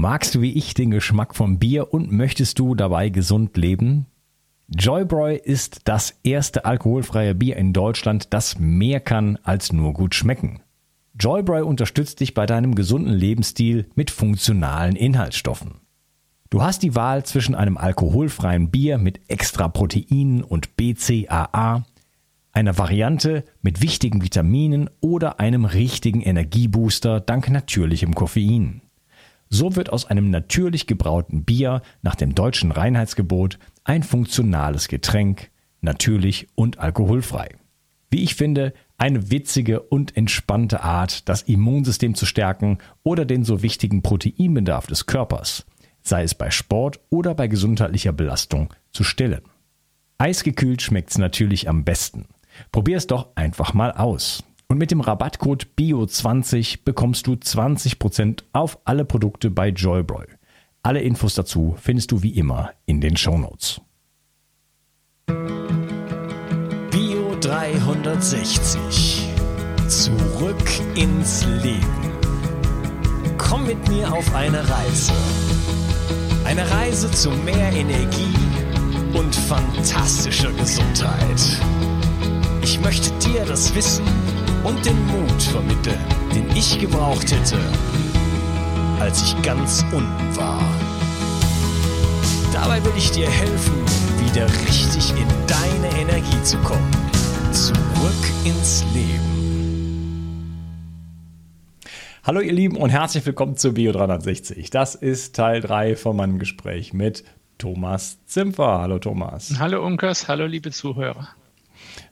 Magst du wie ich den Geschmack von Bier und möchtest du dabei gesund leben? Joybräu ist das erste alkoholfreie Bier in Deutschland, das mehr kann als nur gut schmecken. Joybräu unterstützt dich bei deinem gesunden Lebensstil mit funktionalen Inhaltsstoffen. Du hast die Wahl zwischen einem alkoholfreien Bier mit extra Proteinen und BCAA, einer Variante mit wichtigen Vitaminen oder einem richtigen Energiebooster dank natürlichem Koffein. So wird aus einem natürlich gebrauten Bier nach dem deutschen Reinheitsgebot ein funktionales Getränk, natürlich und alkoholfrei. Wie ich finde, eine witzige und entspannte Art, das Immunsystem zu stärken oder den so wichtigen Proteinbedarf des Körpers, sei es bei Sport oder bei gesundheitlicher Belastung, zu stillen. Eisgekühlt schmeckt's natürlich am besten. Probier es doch einfach mal aus. Und mit dem Rabattcode BIO20 bekommst du 20% auf alle Produkte bei Joybroy. Alle Infos dazu findest du wie immer in den Shownotes. Bio 360. Zurück ins Leben. Komm mit mir auf eine Reise. Eine Reise zu mehr Energie und fantastischer Gesundheit. Ich möchte dir das Wissen und den Mut vermitteln, den ich gebraucht hätte, als ich ganz unten war. Dabei will ich dir helfen, wieder richtig in deine Energie zu kommen. Zurück ins Leben. Hallo ihr Lieben und herzlich willkommen zu Bio 360. Das ist Teil 3 von meinem Gespräch mit Thomas Zimpfer. Hallo Thomas. Hallo Unkas, hallo liebe Zuhörer.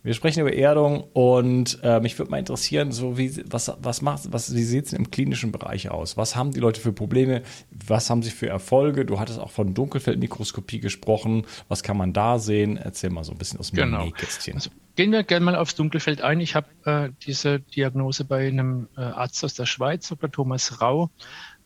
Wir sprechen über Erdung und äh, mich würde mal interessieren, so wie, was, was macht, was, wie sieht es im klinischen Bereich aus? Was haben die Leute für Probleme? Was haben sie für Erfolge? Du hattest auch von Dunkelfeldmikroskopie gesprochen. Was kann man da sehen? Erzähl mal so ein bisschen aus dem genau. Nähkästchen. Also, gehen wir gerne mal aufs Dunkelfeld ein. Ich habe äh, diese Diagnose bei einem äh, Arzt aus der Schweiz, Dr. Thomas Rau,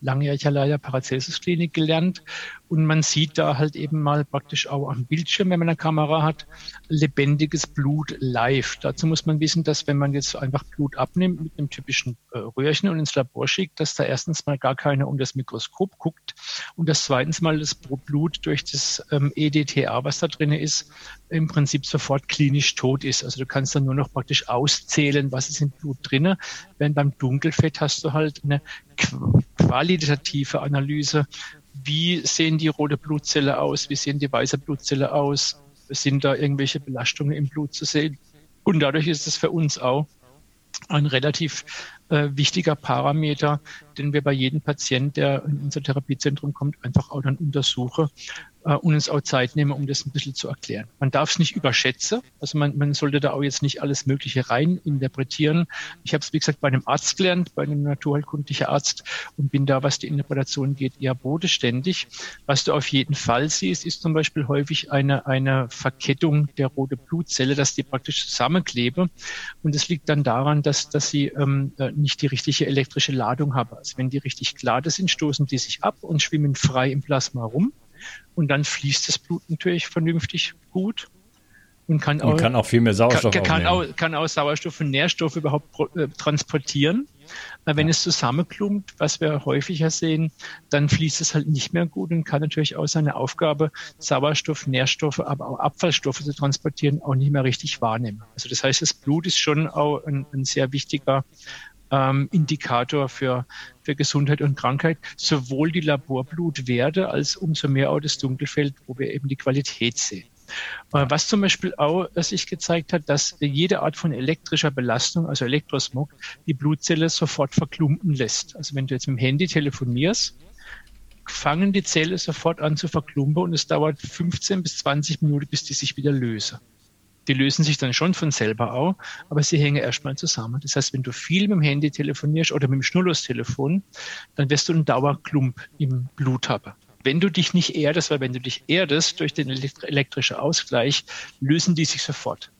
langjährig leider Paracelsus Klinik gelernt und man sieht da halt eben mal praktisch auch am Bildschirm, wenn man eine Kamera hat, lebendiges Blut live. Dazu muss man wissen, dass wenn man jetzt einfach Blut abnimmt mit einem typischen äh, Röhrchen und ins Labor schickt, dass da erstens mal gar keiner um das Mikroskop guckt und dass zweitens mal das Blut durch das ähm, EDTA, was da drin ist, im Prinzip sofort klinisch tot ist. Also du kannst dann nur noch praktisch auszählen, was ist im Blut drinne. Wenn beim Dunkelfett hast du halt eine qualitative Analyse wie sehen die rote Blutzelle aus, wie sehen die weiße Blutzelle aus, sind da irgendwelche Belastungen im Blut zu sehen. Und dadurch ist es für uns auch ein relativ äh, wichtiger Parameter, den wir bei jedem Patienten, der in unser Therapiezentrum kommt, einfach auch dann untersuchen und uns auch Zeit nehmen, um das ein bisschen zu erklären. Man darf es nicht überschätzen, also man, man sollte da auch jetzt nicht alles Mögliche rein interpretieren. Ich habe es, wie gesagt, bei einem Arzt gelernt, bei einem naturheilkundlichen Arzt und bin da, was die Interpretation geht, eher bodenständig. Was du auf jeden Fall siehst, ist zum Beispiel häufig eine, eine Verkettung der rote Blutzelle, dass die praktisch zusammenklebe. Und das liegt dann daran, dass, dass sie ähm, äh, nicht die richtige elektrische Ladung haben. Also wenn die richtig glatt sind, stoßen die sich ab und schwimmen frei im Plasma rum. Und dann fließt das Blut natürlich vernünftig gut und kann auch, und kann auch viel mehr Sauerstoff kann, kann auch, kann auch Sauerstoff und Nährstoffe überhaupt äh, transportieren. Weil wenn ja. es zusammenklumpt, was wir häufiger sehen, dann fließt es halt nicht mehr gut und kann natürlich auch seine Aufgabe, Sauerstoff, Nährstoffe, aber auch Abfallstoffe zu transportieren, auch nicht mehr richtig wahrnehmen. Also das heißt, das Blut ist schon auch ein, ein sehr wichtiger ähm, Indikator für, für Gesundheit und Krankheit, sowohl die Laborblutwerte als umso mehr auch das Dunkelfeld, wo wir eben die Qualität sehen. Äh, was zum Beispiel auch sich gezeigt hat, dass jede Art von elektrischer Belastung, also Elektrosmog, die Blutzelle sofort verklumpen lässt. Also wenn du jetzt mit dem Handy telefonierst, fangen die Zellen sofort an zu verklumpen und es dauert 15 bis 20 Minuten, bis die sich wieder lösen die lösen sich dann schon von selber auf, aber sie hängen erstmal zusammen. Das heißt, wenn du viel mit dem Handy telefonierst oder mit dem Schnurlostelefon, dann wirst du einen Dauerklump im Blut haben. Wenn du dich nicht erdest, weil wenn du dich erdest durch den elektrischen Ausgleich, lösen die sich sofort.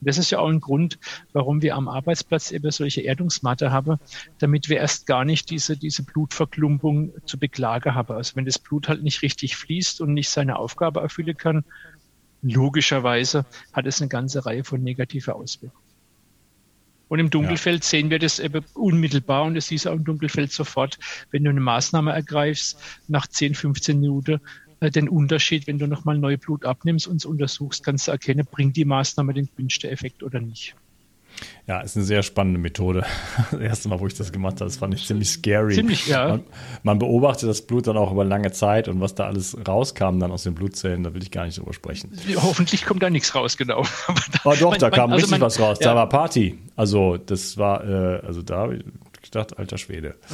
Und das ist ja auch ein Grund, warum wir am Arbeitsplatz eben solche Erdungsmatte haben, damit wir erst gar nicht diese, diese Blutverklumpung zu beklagen haben. Also wenn das Blut halt nicht richtig fließt und nicht seine Aufgabe erfüllen kann, logischerweise hat es eine ganze Reihe von negativer Auswirkungen. Und im Dunkelfeld ja. sehen wir das eben unmittelbar und das siehst du auch im Dunkelfeld sofort, wenn du eine Maßnahme ergreifst, nach 10, 15 Minuten äh, den Unterschied, wenn du nochmal neu Blut abnimmst und es untersuchst, kannst du erkennen, bringt die Maßnahme den gewünschten Effekt oder nicht. Ja, ist eine sehr spannende Methode. Das erste Mal, wo ich das gemacht habe, das fand ich ziemlich scary. Ziemlich, ja. Man, man, beobachtet das Blut dann auch über lange Zeit und was da alles rauskam dann aus den Blutzellen, da will ich gar nicht drüber sprechen. Hoffentlich kommt da nichts raus, genau. Aber da, oh, doch, man, da kam man, also richtig man, was raus. Ja. Da war Party. Also das war, äh, also da gedacht, alter Schwede.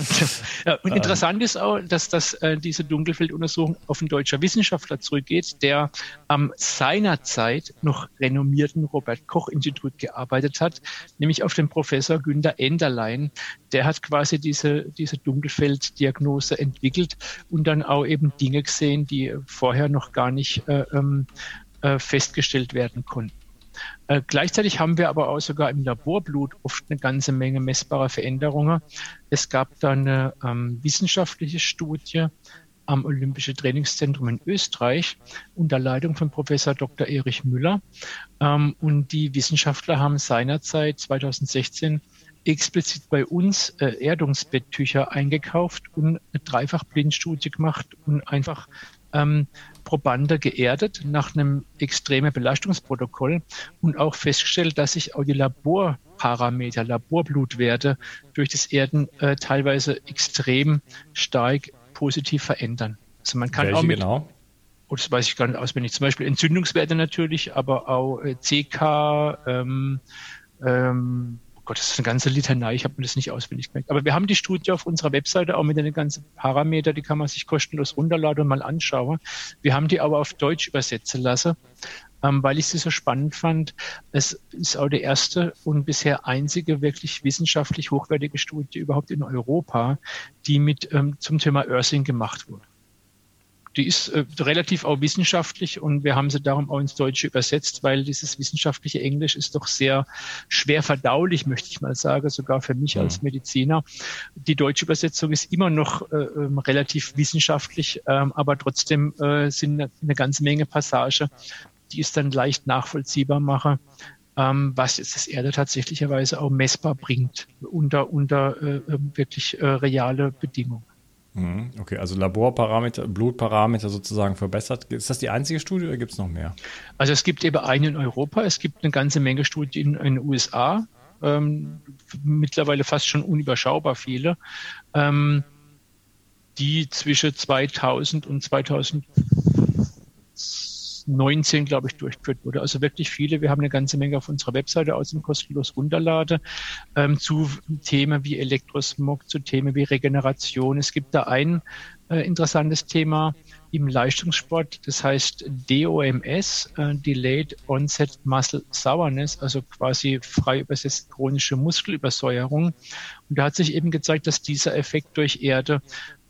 Ja, und interessant ist auch, dass das, äh, diese Dunkelfelduntersuchung auf einen deutscher Wissenschaftler zurückgeht, der am seinerzeit noch renommierten Robert-Koch-Institut gearbeitet hat, nämlich auf den Professor Günter Enderlein. Der hat quasi diese, diese Dunkelfelddiagnose entwickelt und dann auch eben Dinge gesehen, die vorher noch gar nicht äh, ähm, äh, festgestellt werden konnten. Äh, gleichzeitig haben wir aber auch sogar im Laborblut oft eine ganze Menge messbarer Veränderungen. Es gab da eine ähm, wissenschaftliche Studie am Olympische Trainingszentrum in Österreich unter Leitung von Professor Dr. Erich Müller. Ähm, und die Wissenschaftler haben seinerzeit 2016 explizit bei uns äh, Erdungsbetttücher eingekauft und eine Dreifachblindstudie gemacht und einfach ähm, Probande geerdet nach einem extremen Belastungsprotokoll und auch festgestellt, dass sich auch die Laborparameter, Laborblutwerte durch das Erden äh, teilweise extrem stark positiv verändern. Also man kann Welche auch mit, genau? Oh, das weiß ich gar nicht auswendig, zum Beispiel Entzündungswerte natürlich, aber auch äh, CK, ähm, ähm, Gott, das ist eine ganze Litanei, ich habe mir das nicht auswendig gemerkt. Aber wir haben die Studie auf unserer Webseite auch mit den ganzen Parameter, die kann man sich kostenlos runterladen und mal anschauen. Wir haben die aber auf Deutsch übersetzen lassen, ähm, weil ich sie so spannend fand. Es ist auch die erste und bisher einzige wirklich wissenschaftlich hochwertige Studie überhaupt in Europa, die mit ähm, zum Thema Earthing gemacht wurde die ist äh, relativ auch wissenschaftlich und wir haben sie darum auch ins Deutsche übersetzt, weil dieses wissenschaftliche Englisch ist doch sehr schwer verdaulich, möchte ich mal sagen, sogar für mich ja. als Mediziner. Die deutsche Übersetzung ist immer noch äh, ähm, relativ wissenschaftlich, ähm, aber trotzdem äh, sind eine, eine ganze Menge Passage, die es dann leicht nachvollziehbar machen, ähm, was jetzt das Erde tatsächlicherweise auch messbar bringt unter, unter äh, ähm, wirklich äh, reale Bedingungen. Mhm, okay, also Laborparameter, Blutparameter sozusagen verbessert. Ist das die einzige Studie oder gibt es noch mehr? Also es gibt eben eine in Europa, es gibt eine ganze Menge Studien in den USA, ähm, mittlerweile fast schon unüberschaubar viele, ähm, die zwischen 2000 und 2000 19, glaube ich, durchgeführt wurde. Also wirklich viele. Wir haben eine ganze Menge auf unserer Webseite aus dem kostenlos runterlade ähm, zu Themen wie Elektrosmog, zu Themen wie Regeneration. Es gibt da ein äh, interessantes Thema im Leistungssport, das heißt DOMS, äh, Delayed Onset Muscle Sourness, also quasi frei übersetzt chronische Muskelübersäuerung. Und da hat sich eben gezeigt, dass dieser Effekt durch Erde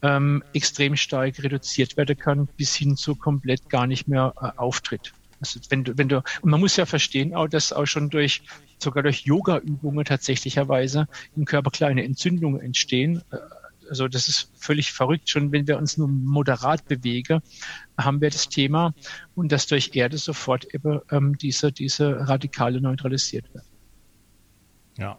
ähm, extrem stark reduziert werden kann, bis hin zu komplett gar nicht mehr äh, auftritt. Also wenn du, wenn du, und man muss ja verstehen auch, dass auch schon durch, sogar durch Yoga-Übungen tatsächlicherweise im Körper kleine Entzündungen entstehen. Äh, also das ist völlig verrückt. Schon wenn wir uns nur moderat bewegen, haben wir das Thema und dass durch Erde sofort eben ähm, diese, diese Radikale neutralisiert werden. Ja,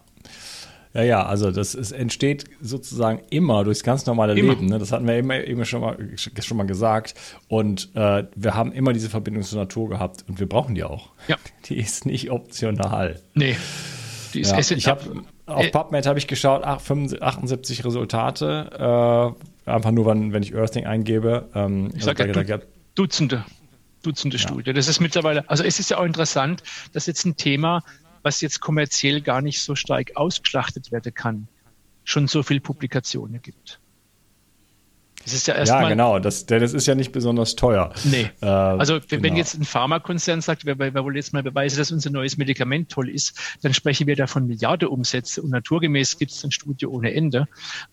ja, ja, also das ist, entsteht sozusagen immer durchs ganz normale immer. Leben. Ne? Das hatten wir immer, eben schon, mal, schon mal gesagt. Und äh, wir haben immer diese Verbindung zur Natur gehabt und wir brauchen die auch. Ja. Die ist nicht optional. Nee. Die ist ja, ich habe auf äh, PubMed habe ich geschaut, ach, 78 Resultate, äh, einfach nur, wenn, wenn ich Earthing eingebe. Ähm, ich sage ja, du, Dutzende. Dutzende ja. Studien. Das ist mittlerweile, also es ist ja auch interessant, dass jetzt ein Thema was jetzt kommerziell gar nicht so stark ausgeschlachtet werden kann, schon so viele Publikationen gibt. Das ist ja erstmal. Ja, genau, das, denn das ist ja nicht besonders teuer. Nee. Äh, also, wenn genau. jetzt ein Pharmakonzern sagt, wir, wir wollen jetzt mal beweisen, dass unser neues Medikament toll ist, dann sprechen wir da von Milliardenumsätze und naturgemäß gibt es ein Studio ohne Ende.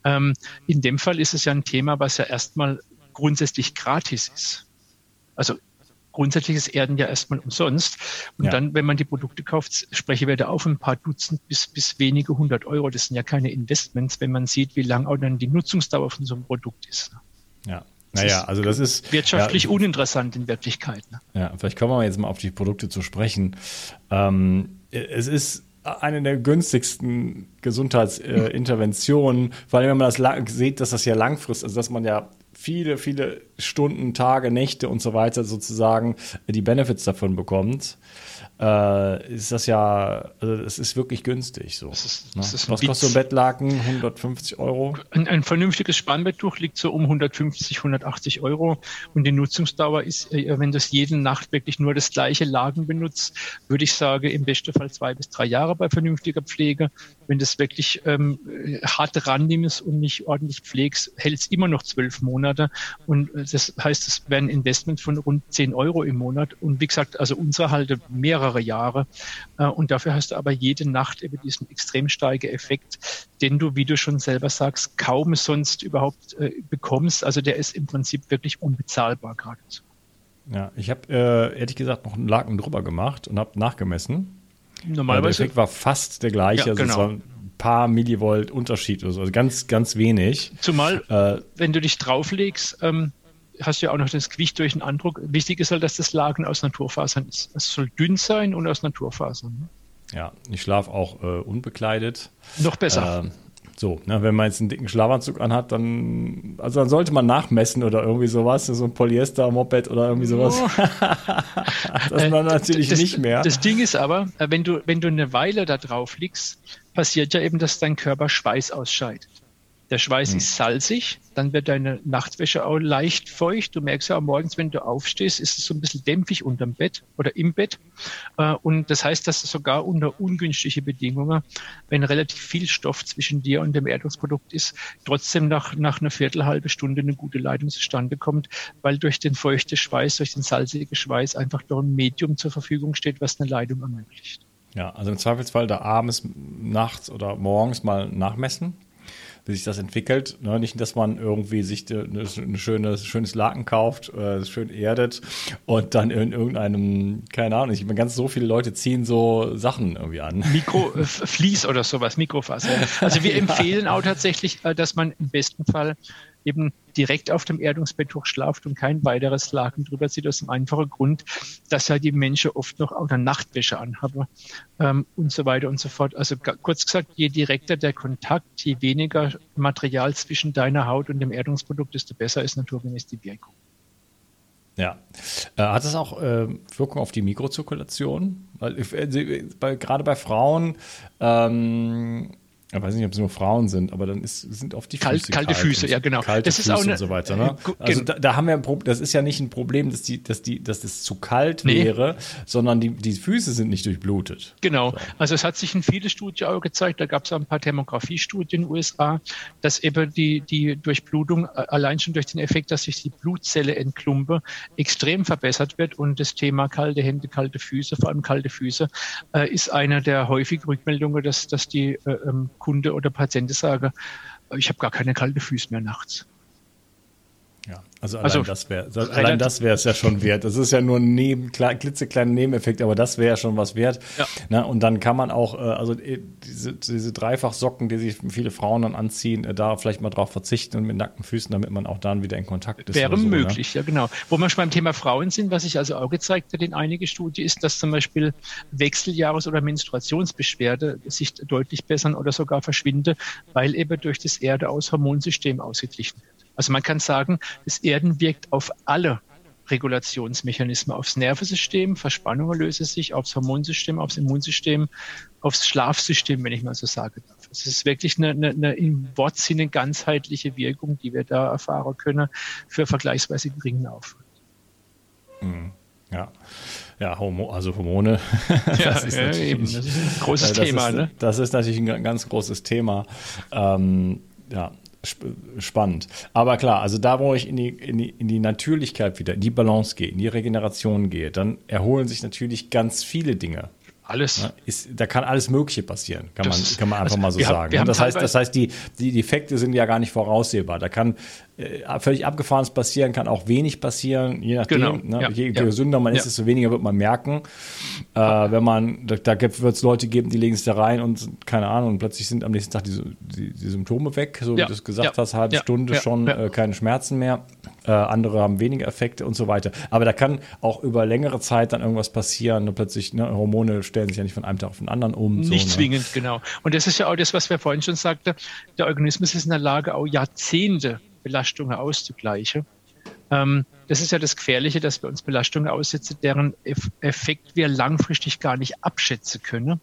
Ähm, in dem Fall ist es ja ein Thema, was ja erstmal grundsätzlich gratis ist. Also grundsätzlich ist Erden ja erstmal umsonst. Und ja. dann, wenn man die Produkte kauft, spreche wir da auf ein paar Dutzend bis, bis wenige hundert Euro. Das sind ja keine Investments, wenn man sieht, wie lang auch dann die Nutzungsdauer von so einem Produkt ist. Ja. Naja, also das ist wirtschaftlich ja, uninteressant in Wirklichkeit. Ne? Ja, vielleicht kommen wir jetzt mal auf die Produkte zu sprechen. Ähm, es ist eine der günstigsten Gesundheitsinterventionen, vor allem wenn man das sieht, dass das ja langfristig, also dass man ja viele, viele Stunden, Tage, Nächte und so weiter sozusagen die Benefits davon bekommt äh, ist das ja, also es ist wirklich günstig so. Das ist, das ne? ist Was kostet so ein Bettlaken? 150 Euro? Ein, ein, vernünftiges Spannbetttuch liegt so um 150, 180 Euro und die Nutzungsdauer ist, äh, wenn das jede Nacht wirklich nur das gleiche Lagen benutzt, würde ich sagen, im besten Fall zwei bis drei Jahre bei vernünftiger Pflege. Wenn das wirklich ähm, hart rannimmst und nicht ordentlich pflegst, hält es immer noch zwölf Monate und äh, das heißt, es wäre ein Investment von rund 10 Euro im Monat und wie gesagt, also unsere halte mehrere Jahre. Äh, und dafür hast du aber jede Nacht eben diesen extrem starken Effekt, den du, wie du schon selber sagst, kaum sonst überhaupt äh, bekommst. Also der ist im Prinzip wirklich unbezahlbar gerade. Ja, ich habe äh, ehrlich gesagt noch einen Laken drüber gemacht und habe nachgemessen. Normalerweise. Der Effekt war fast der gleiche. Ja, also genau. es war ein paar Millivolt Unterschied oder so. Also ganz, ganz wenig. Zumal, äh, wenn du dich drauflegst, ähm, hast du ja auch noch das Gewicht durch den Andruck. Wichtig ist halt, dass das Laken aus Naturfasern ist. Es soll dünn sein und aus Naturfasern. Ne? Ja, ich schlafe auch äh, unbekleidet. Noch besser. Äh, so, ne, wenn man jetzt einen dicken Schlafanzug anhat, dann, also dann sollte man nachmessen oder irgendwie sowas, so ein Polyester-Moped oder irgendwie sowas. Oh. das dann natürlich das, nicht mehr. Das Ding ist aber, äh, wenn du, wenn du eine Weile da drauf liegst, passiert ja eben, dass dein Körper Schweiß ausscheidet. Der Schweiß hm. ist salzig, dann wird deine Nachtwäsche auch leicht feucht. Du merkst ja auch morgens, wenn du aufstehst, ist es so ein bisschen dämpfig unterm Bett oder im Bett. Äh, und das heißt, dass sogar unter ungünstige Bedingungen, wenn relativ viel Stoff zwischen dir und dem Erdungsprodukt ist, trotzdem nach, nach einer Viertelhalbe Stunde eine gute Leitung zustande kommt, weil durch den feuchten Schweiß, durch den salzigen Schweiß einfach doch ein Medium zur Verfügung steht, was eine Leitung ermöglicht. Ja, also im Zweifelsfall da abends, nachts oder morgens mal nachmessen wie sich das entwickelt. Ne? Nicht, dass man irgendwie sich ein schönes, schönes Laken kauft, äh, schön erdet und dann in irgendeinem, keine Ahnung, ich meine, ganz so viele Leute ziehen so Sachen irgendwie an. Mikro, äh, Fließ oder sowas, Mikrofaser. Also wir ja. empfehlen auch tatsächlich, äh, dass man im besten Fall eben direkt auf dem Erdungsbetttuch schlaft und kein weiteres Laken drüber zieht, aus dem einfachen Grund, dass ja die Menschen oft noch auch eine Nachtwäsche anhaben ähm, und so weiter und so fort. Also kurz gesagt, je direkter der Kontakt, je weniger Material zwischen deiner Haut und dem Erdungsprodukt, desto besser ist naturgemäß die Wirkung. Ja. Äh, hat das auch äh, Wirkung auf die Mikrozirkulation? Weil, äh, bei, gerade bei Frauen ähm, ich weiß nicht, ob es nur Frauen sind, aber dann ist, sind oft die Füße kalt, kalte Füße, ja genau. Kalte das Füße ist auch eine, und so weiter. Ne? Also da, da, haben wir ein Problem, das ist ja nicht ein Problem, dass die, dass die, dass das zu kalt nee. wäre, sondern die, die Füße sind nicht durchblutet. Genau. So. Also es hat sich in viele Studien auch gezeigt, da gab es auch ein paar Demografiestudien in den USA, dass eben die, die Durchblutung äh, allein schon durch den Effekt, dass sich die Blutzelle entklumpe, extrem verbessert wird und das Thema kalte Hände, kalte Füße, vor allem kalte Füße, äh, ist eine der häufigen Rückmeldungen, dass, dass die äh, ähm, Kunde oder Patient sage, ich habe gar keine kalten Füße mehr nachts. Also allein also, das wäre allein das wäre es ja schon wert. Das ist ja nur ein neben, klitzekleiner Nebeneffekt, aber das wäre ja schon was wert. Ja. Na, und dann kann man auch, äh, also äh, diese, diese Dreifachsocken, die sich viele Frauen dann anziehen, äh, da vielleicht mal drauf verzichten und mit nackten Füßen, damit man auch dann wieder in Kontakt ist. Wäre so, ne? möglich, ne? ja genau. Wo wir schon beim Thema Frauen sind, was sich also auch gezeigt hat in einigen Studien, ist, dass zum Beispiel Wechseljahres- oder Menstruationsbeschwerde sich deutlich bessern oder sogar verschwinde, weil eben durch das Erde aus Hormonsystem ausgeglichen wird. Also man kann sagen, das Erden wirkt auf alle Regulationsmechanismen, aufs Nervensystem, Verspannungen lösen sich, aufs Hormonsystem, aufs Immunsystem, aufs Schlafsystem, wenn ich mal so sagen darf. Es ist wirklich eine, eine, eine im Wortsinne ganzheitliche Wirkung, die wir da erfahren können für vergleichsweise geringen Aufwand. Mhm. Ja. Ja, Homo, also Hormone. das, ja, ist ja, eben. das ist ein großes das Thema. Ist, ne? Das ist natürlich ein ganz großes Thema. Ähm, ja, spannend. Aber klar, also da, wo ich in die, in die, in die Natürlichkeit wieder, in die Balance gehe, in die Regeneration gehe, dann erholen sich natürlich ganz viele Dinge. Alles. Ja, ist, da kann alles Mögliche passieren, kann, man, kann man einfach also mal so sagen. Haben, das, heißt, das heißt, die, die Defekte sind ja gar nicht voraussehbar. Da kann völlig abgefahrenes passieren, kann auch wenig passieren, je nachdem. Genau. Ne? Ja, je ja. gesünder man ist, desto weniger wird man merken. Äh, wenn man, da, da wird es Leute geben, die legen es da rein und keine Ahnung, und plötzlich sind am nächsten Tag die, die, die Symptome weg, so wie du es gesagt hast, halbe Stunde schon äh, keine Schmerzen mehr. äh, andere haben weniger Effekte und so weiter. Aber da kann auch über längere Zeit dann irgendwas passieren und plötzlich, ne, Hormone stellen sich ja nicht von einem Tag auf den anderen um. Nicht so, ne? zwingend, genau. Und das ist ja auch das, was wir vorhin schon sagten. Der Organismus ist in der Lage, auch Jahrzehnte Belastungen auszugleichen. Ähm, das ist ja das Gefährliche, dass wir uns Belastungen aussetzen, deren Effekt wir langfristig gar nicht abschätzen können.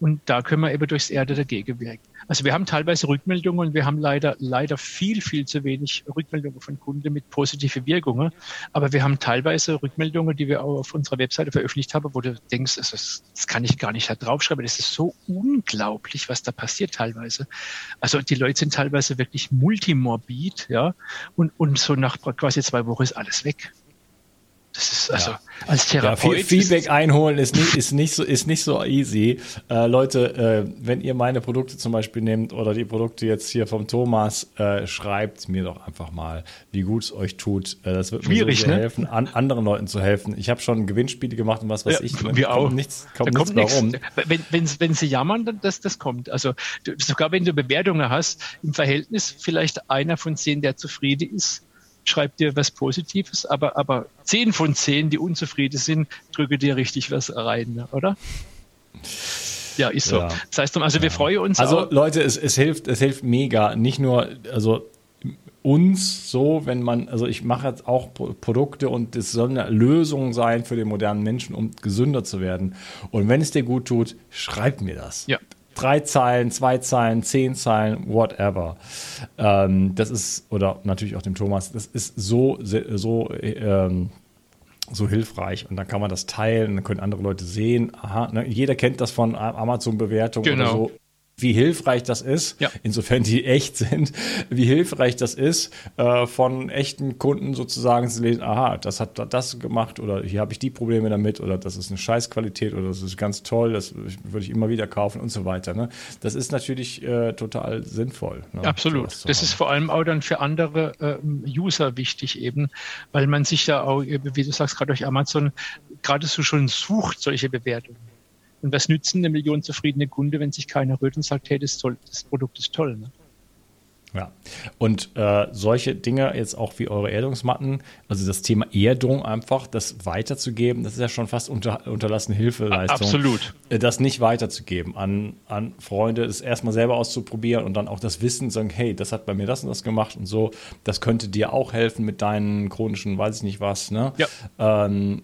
Und da können wir eben durchs Erde dagegen wirken. Also wir haben teilweise Rückmeldungen und wir haben leider, leider viel, viel zu wenig Rückmeldungen von Kunden mit positiven Wirkungen. Aber wir haben teilweise Rückmeldungen, die wir auch auf unserer Webseite veröffentlicht haben, wo du denkst, also das kann ich gar nicht da draufschreiben. Das ist so unglaublich, was da passiert teilweise. Also die Leute sind teilweise wirklich multimorbid, ja. Und, und so nach quasi zwei Wochen ist alles weg. Das ist also ja. als Therapeut. Ja, Feedback einholen ist nicht, ist nicht so, ist nicht so easy. Äh, Leute, äh, wenn ihr meine Produkte zum Beispiel nehmt oder die Produkte jetzt hier vom Thomas, äh, schreibt mir doch einfach mal, wie gut es euch tut. Äh, das wird Schwierig, mir so ne? helfen, an, anderen Leuten zu helfen. Ich habe schon Gewinnspiele gemacht und was weiß ja, ich. Wir auch. Nichts, kommt, kommt nichts warum. Wenn, wenn, wenn sie jammern, dann das, das kommt. Also sogar wenn du Bewertungen hast, im Verhältnis vielleicht einer von zehn, der zufrieden ist, schreibt dir was Positives, aber, aber zehn von zehn, die unzufrieden sind, drücke dir richtig was rein, oder? Ja, ist so. Ja. Das heißt, also wir freuen uns. Also auch. Leute, es, es hilft, es hilft mega. Nicht nur, also uns so, wenn man, also ich mache jetzt auch Produkte und es soll eine Lösung sein für den modernen Menschen, um gesünder zu werden. Und wenn es dir gut tut, schreib mir das. Ja drei Zeilen, zwei Zeilen, zehn Zeilen, whatever. Ähm, das ist, oder natürlich auch dem Thomas, das ist so, so, ähm, so hilfreich und dann kann man das teilen, dann können andere Leute sehen, aha, ne, jeder kennt das von Amazon-Bewertungen genau. oder so wie hilfreich das ist, ja. insofern die echt sind, wie hilfreich das ist, äh, von echten Kunden sozusagen zu lesen, aha, das hat das gemacht oder hier habe ich die Probleme damit oder das ist eine Scheißqualität oder das ist ganz toll, das würde ich immer wieder kaufen und so weiter. Ne? Das ist natürlich äh, total sinnvoll. Ne? Absolut. Das ist vor allem auch dann für andere äh, User wichtig eben, weil man sich ja auch, wie du sagst, gerade durch Amazon, gerade so schon sucht solche Bewertungen. Und was nützen eine Million zufriedene Kunde, wenn sich keiner rührt und sagt, hey, das, toll, das Produkt ist toll. Ne? Ja, und äh, solche Dinge jetzt auch wie eure Erdungsmatten, also das Thema Erdung einfach, das weiterzugeben, das ist ja schon fast unter, unterlassene Hilfeleistung. Absolut. Äh, das nicht weiterzugeben an, an Freunde, es erstmal selber auszuprobieren und dann auch das Wissen, sagen, hey, das hat bei mir das und das gemacht und so, das könnte dir auch helfen mit deinen chronischen, weiß ich nicht was, ne? Ja. Ähm,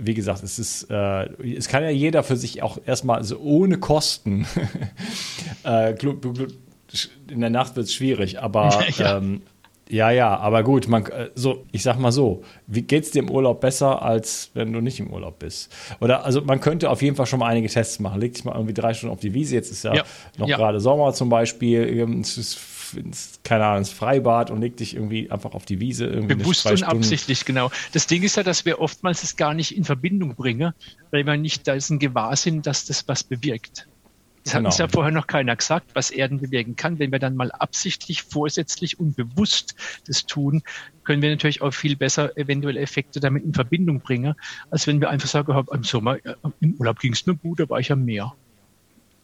wie gesagt, es ist, äh, es kann ja jeder für sich auch erstmal so ohne Kosten. äh, in der Nacht wird es schwierig, aber ja. Ähm, ja, ja, aber gut, man, äh, so, ich sag mal so, wie geht's dir im Urlaub besser, als wenn du nicht im Urlaub bist? Oder, also man könnte auf jeden Fall schon mal einige Tests machen. Leg dich mal irgendwie drei Stunden auf die Wiese, jetzt ist ja, ja. noch ja. gerade Sommer zum Beispiel, ähm, es ist ins, keine Ahnung, ins Freibad und leg dich irgendwie einfach auf die Wiese. Irgendwie Bewusst und absichtlich, genau. Das Ding ist ja, dass wir oftmals es gar nicht in Verbindung bringen, weil wir nicht da ist ein Gewahrsinn, dass das was bewirkt. Das genau. hat uns ja vorher noch keiner gesagt, was Erden bewirken kann. Wenn wir dann mal absichtlich, vorsätzlich und bewusst das tun, können wir natürlich auch viel besser eventuell Effekte damit in Verbindung bringen, als wenn wir einfach sagen, im Sommer, äh, im Urlaub ging es mir gut, da war ich am Meer.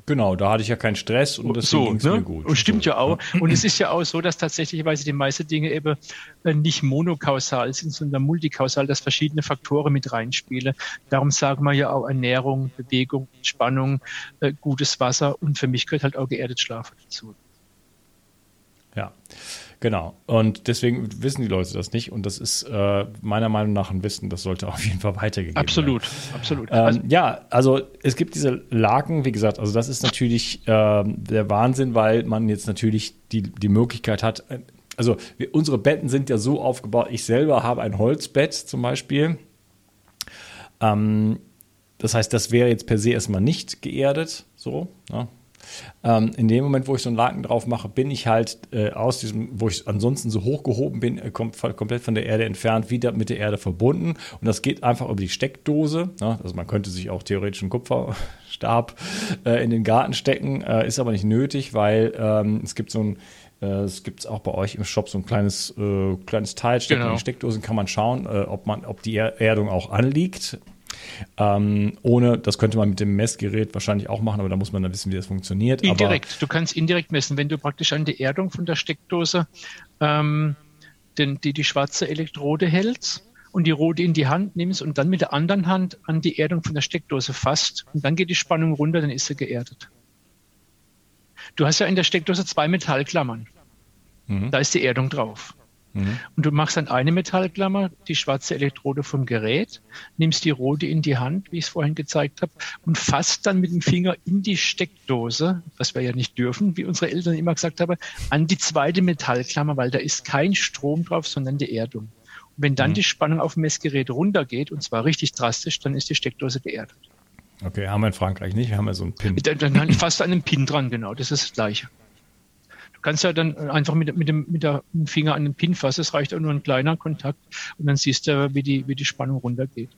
Genau, da hatte ich ja keinen Stress und das so, ne? mir gut. Und stimmt so. ja auch. Und es ist ja auch so, dass tatsächlich die meisten Dinge eben äh, nicht monokausal sind, sondern multikausal, dass verschiedene Faktoren mit reinspielen. Darum sagen wir ja auch Ernährung, Bewegung, Spannung, äh, gutes Wasser und für mich gehört halt auch geerdet Schlaf dazu. Ja. Genau. Und deswegen wissen die Leute das nicht. Und das ist äh, meiner Meinung nach ein Wissen, das sollte auf jeden Fall weitergegeben absolut, werden. Absolut, absolut. Ähm, ja, also es gibt diese Laken, wie gesagt, also das ist natürlich äh, der Wahnsinn, weil man jetzt natürlich die, die Möglichkeit hat, äh, also wir, unsere Betten sind ja so aufgebaut, ich selber habe ein Holzbett zum Beispiel. Ähm, das heißt, das wäre jetzt per se erstmal nicht geerdet, so. Ne? Ähm, in dem Moment, wo ich so einen Laken drauf mache, bin ich halt äh, aus diesem, wo ich ansonsten so hochgehoben bin, äh, kom komplett von der Erde entfernt, wieder mit der Erde verbunden. Und das geht einfach über die Steckdose. Ne? Also man könnte sich auch theoretisch einen Kupferstab äh, in den Garten stecken, äh, ist aber nicht nötig, weil ähm, es gibt so ein äh, es gibt auch bei euch im Shop so ein kleines, äh, kleines Teil, steckt genau. in die Steckdosen, kann man schauen, ob, man, ob die Erdung auch anliegt. Ähm, ohne, das könnte man mit dem Messgerät wahrscheinlich auch machen, aber da muss man dann wissen, wie das funktioniert. Indirekt, aber, du kannst indirekt messen, wenn du praktisch an die Erdung von der Steckdose ähm, den, die, die schwarze Elektrode hältst und die rote in die Hand nimmst und dann mit der anderen Hand an die Erdung von der Steckdose fasst und dann geht die Spannung runter, dann ist sie geerdet. Du hast ja in der Steckdose zwei Metallklammern. Mhm. Da ist die Erdung drauf. Mhm. Und du machst dann eine Metallklammer, die schwarze Elektrode vom Gerät, nimmst die rote in die Hand, wie ich es vorhin gezeigt habe, und fasst dann mit dem Finger in die Steckdose, was wir ja nicht dürfen, wie unsere Eltern immer gesagt haben, an die zweite Metallklammer, weil da ist kein Strom drauf, sondern die Erdung. Und wenn dann mhm. die Spannung auf dem Messgerät runtergeht, und zwar richtig drastisch, dann ist die Steckdose geerdet. Okay, haben wir in Frankreich nicht, wir haben ja so einen Pin. Dann, dann fasst du einen Pin dran, genau, das ist das Gleiche. Du kannst ja dann einfach mit, mit, dem, mit der Finger an den Pin fassen. Es reicht auch nur ein kleiner Kontakt und dann siehst du, wie die, wie die Spannung runtergeht.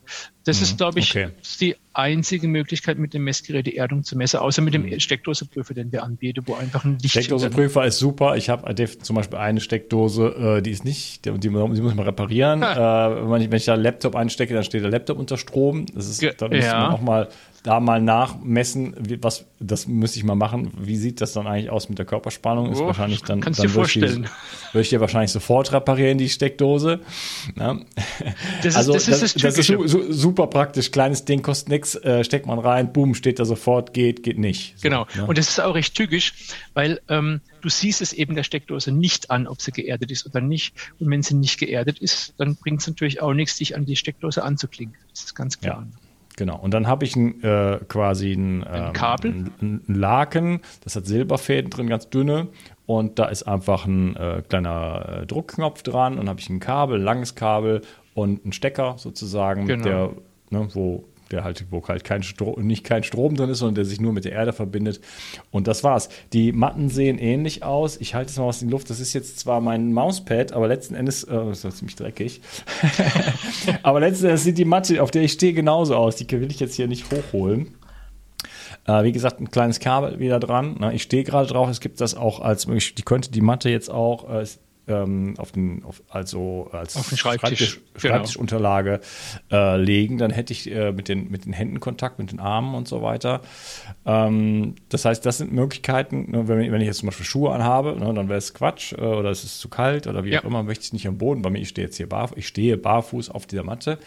Das mhm, ist, glaube ich, okay. die einzige Möglichkeit, mit dem Messgerät die Erdung zu messen, außer mit dem mhm. Steckdoseprüfer, den wir anbieten, wo einfach ein Licht Steckdoseprüfer ist super. Ich habe zum Beispiel eine Steckdose, äh, die ist nicht, die, die, muss man reparieren. Ah. Äh, wenn, ich, wenn ich da Laptop einstecke, dann steht der Laptop unter Strom. Das ist, da muss ja. man auch mal da mal nachmessen, was, das müsste ich mal machen. Wie sieht das dann eigentlich aus mit der Körperspannung? Ist oh, wahrscheinlich dann, kannst dann dir vorstellen. Würde ich dir wahrscheinlich sofort reparieren, die Steckdose. Ja. Das also, ist, das, das, ist, das ist su super praktisch. Kleines Ding kostet nichts, äh, steckt man rein, boom, steht da sofort, geht, geht nicht. So, genau. Ne? Und das ist auch recht tückisch, weil ähm, du siehst es eben der Steckdose nicht an, ob sie geerdet ist oder nicht. Und wenn sie nicht geerdet ist, dann bringt es natürlich auch nichts, dich an die Steckdose anzuklinken. Das ist ganz klar. Ja. Genau. Und dann habe ich ein, äh, quasi ein, ein ähm, Kabel, ein, ein, Laken, das hat Silberfäden drin, ganz dünne. Und da ist einfach ein äh, kleiner äh, Druckknopf dran. Und habe ich ein Kabel, ein langes Kabel und einen Stecker sozusagen, genau. der, ne, wo der halt, wo halt kein Strom, nicht kein Strom drin ist, sondern der sich nur mit der Erde verbindet. Und das war's. Die Matten sehen ähnlich aus. Ich halte es mal aus in die Luft. Das ist jetzt zwar mein Mauspad, aber letzten Endes, äh, das ist ziemlich dreckig. aber letzten Endes sieht die Matte, auf der ich stehe, genauso aus. Die will ich jetzt hier nicht hochholen. Äh, wie gesagt, ein kleines Kabel wieder dran. Na, ich stehe gerade drauf. Es gibt das auch als möglich. Die könnte die Matte jetzt auch, äh, ähm, auf den, auf, also als auf den Schreibtisch, Schreibtisch, genau. Schreibtischunterlage äh, legen, dann hätte ich äh, mit, den, mit den Händen Kontakt, mit den Armen und so weiter. Ähm, das heißt, das sind Möglichkeiten, ne, wenn, wenn, ich jetzt zum Beispiel Schuhe anhabe, ne, dann wäre es Quatsch äh, oder es ist zu kalt oder wie ja. auch immer, möchte ich es nicht am Boden. Bei mir, ich stehe jetzt hier barfuß, ich stehe barfuß auf dieser Matte,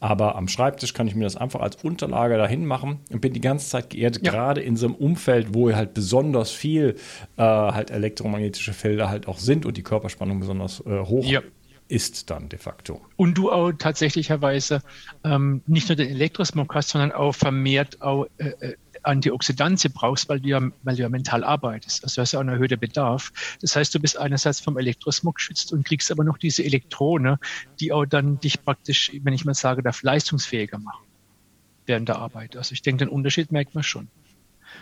aber am Schreibtisch kann ich mir das einfach als Unterlage dahin machen und bin die ganze Zeit geerdet, ja. gerade in so einem Umfeld, wo halt besonders viel äh, halt elektromagnetische Felder halt auch sind und die Körperspannung Spannung besonders äh, hoch ja. ist dann de facto. Und du auch tatsächlicherweise ähm, nicht nur den Elektrosmog hast, sondern auch vermehrt auch äh, äh Antioxidantien brauchst, weil du, ja, weil du ja mental arbeitest. Also du hast ja auch einen erhöhten Bedarf. Das heißt, du bist einerseits vom Elektrosmog geschützt und kriegst aber noch diese Elektronen, die auch dann dich praktisch, wenn ich mal sage, darf, leistungsfähiger machen während der Arbeit. Also ich denke, den Unterschied merkt man schon.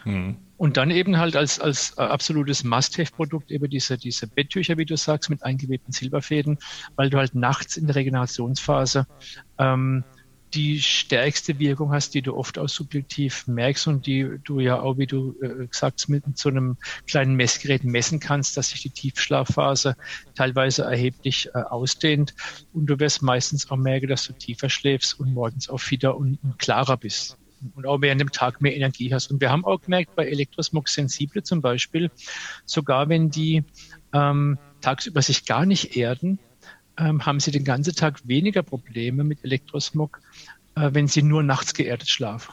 Mhm. Und dann eben halt als, als äh, absolutes Must-Have-Produkt eben diese, diese Betttücher, wie du sagst, mit eingewebten Silberfäden, weil du halt nachts in der Regenerationsphase ähm, die stärkste Wirkung hast, die du oft auch subjektiv merkst und die du ja auch, wie du äh, gesagt hast, mit so einem kleinen Messgerät messen kannst, dass sich die Tiefschlafphase teilweise erheblich äh, ausdehnt und du wirst meistens auch merken, dass du tiefer schläfst und morgens auch fitter und, und klarer bist und auch während dem Tag mehr Energie hast. Und wir haben auch gemerkt, bei Elektrosmog Sensible zum Beispiel, sogar wenn die ähm, tagsüber sich gar nicht erden, ähm, haben sie den ganzen Tag weniger Probleme mit Elektrosmog, äh, wenn sie nur nachts geerdet schlafen.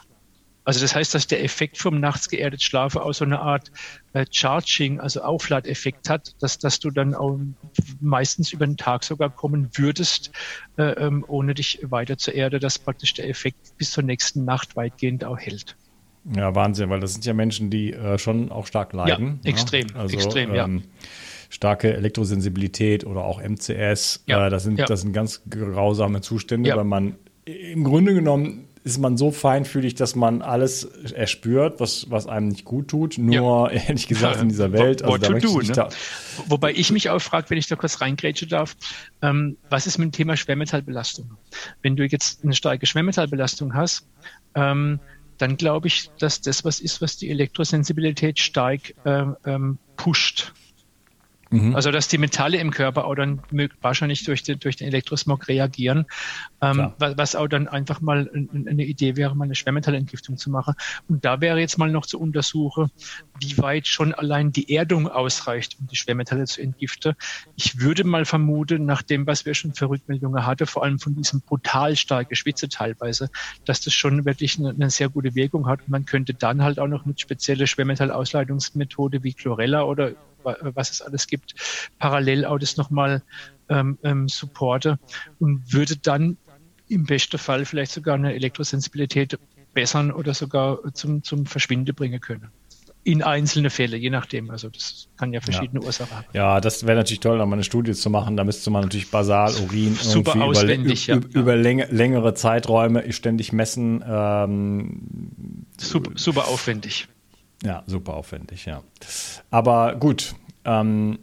Also das heißt, dass der Effekt vom nachts geerdet Schlafen auch so eine Art äh, Charging, also Aufladeffekt hat, dass, dass du dann auch meistens über den Tag sogar kommen würdest, äh, ähm, ohne dich weiter zur Erde, dass praktisch der Effekt bis zur nächsten Nacht weitgehend auch hält. Ja, Wahnsinn, weil das sind ja Menschen, die äh, schon auch stark leiden. Ja, extrem, ja? Also, extrem, ja. Ähm, starke Elektrosensibilität oder auch MCS. Ja, äh, das, sind, das sind ganz grausame Zustände, weil man im Grunde genommen ist man so feinfühlig, dass man alles erspürt, was, was einem nicht gut tut. Nur, ja. ehrlich gesagt, in dieser Welt. Also da do, ne? da Wobei ich mich auch frage, wenn ich da kurz reingrätschen darf, ähm, was ist mit dem Thema Schwermetallbelastung? Wenn du jetzt eine starke Schwermetallbelastung hast, ähm, dann glaube ich, dass das was ist, was die Elektrosensibilität stark ähm, ähm pusht. Mhm. Also dass die Metalle im Körper auch dann wahrscheinlich durch den, durch den Elektrosmog reagieren, ähm, was auch dann einfach mal eine Idee wäre, mal eine Schwermetallentgiftung zu machen. Und da wäre jetzt mal noch zu untersuchen, wie weit schon allein die Erdung ausreicht, um die Schwermetalle zu entgiften. Ich würde mal vermuten, nach dem, was wir schon für Rückmeldungen hatten, vor allem von diesem brutal starken Schwitze teilweise, dass das schon wirklich eine, eine sehr gute Wirkung hat. Und man könnte dann halt auch noch mit spezielle Schwermetallausleitungsmethode wie Chlorella oder was es alles gibt, parallel auch das nochmal ähm, ähm, supporte und würde dann im besten Fall vielleicht sogar eine Elektrosensibilität bessern oder sogar zum, zum Verschwinden bringen können in einzelne Fälle, je nachdem. Also das kann ja verschiedene ja. Ursachen haben. Ja, das wäre natürlich toll, da mal eine Studie zu machen. Da müsste man natürlich basal Urin Super irgendwie über, ja. über läng längere Zeiträume ständig messen. Ähm, super, super aufwendig. Ja, super aufwendig, ja. Aber gut, ähm,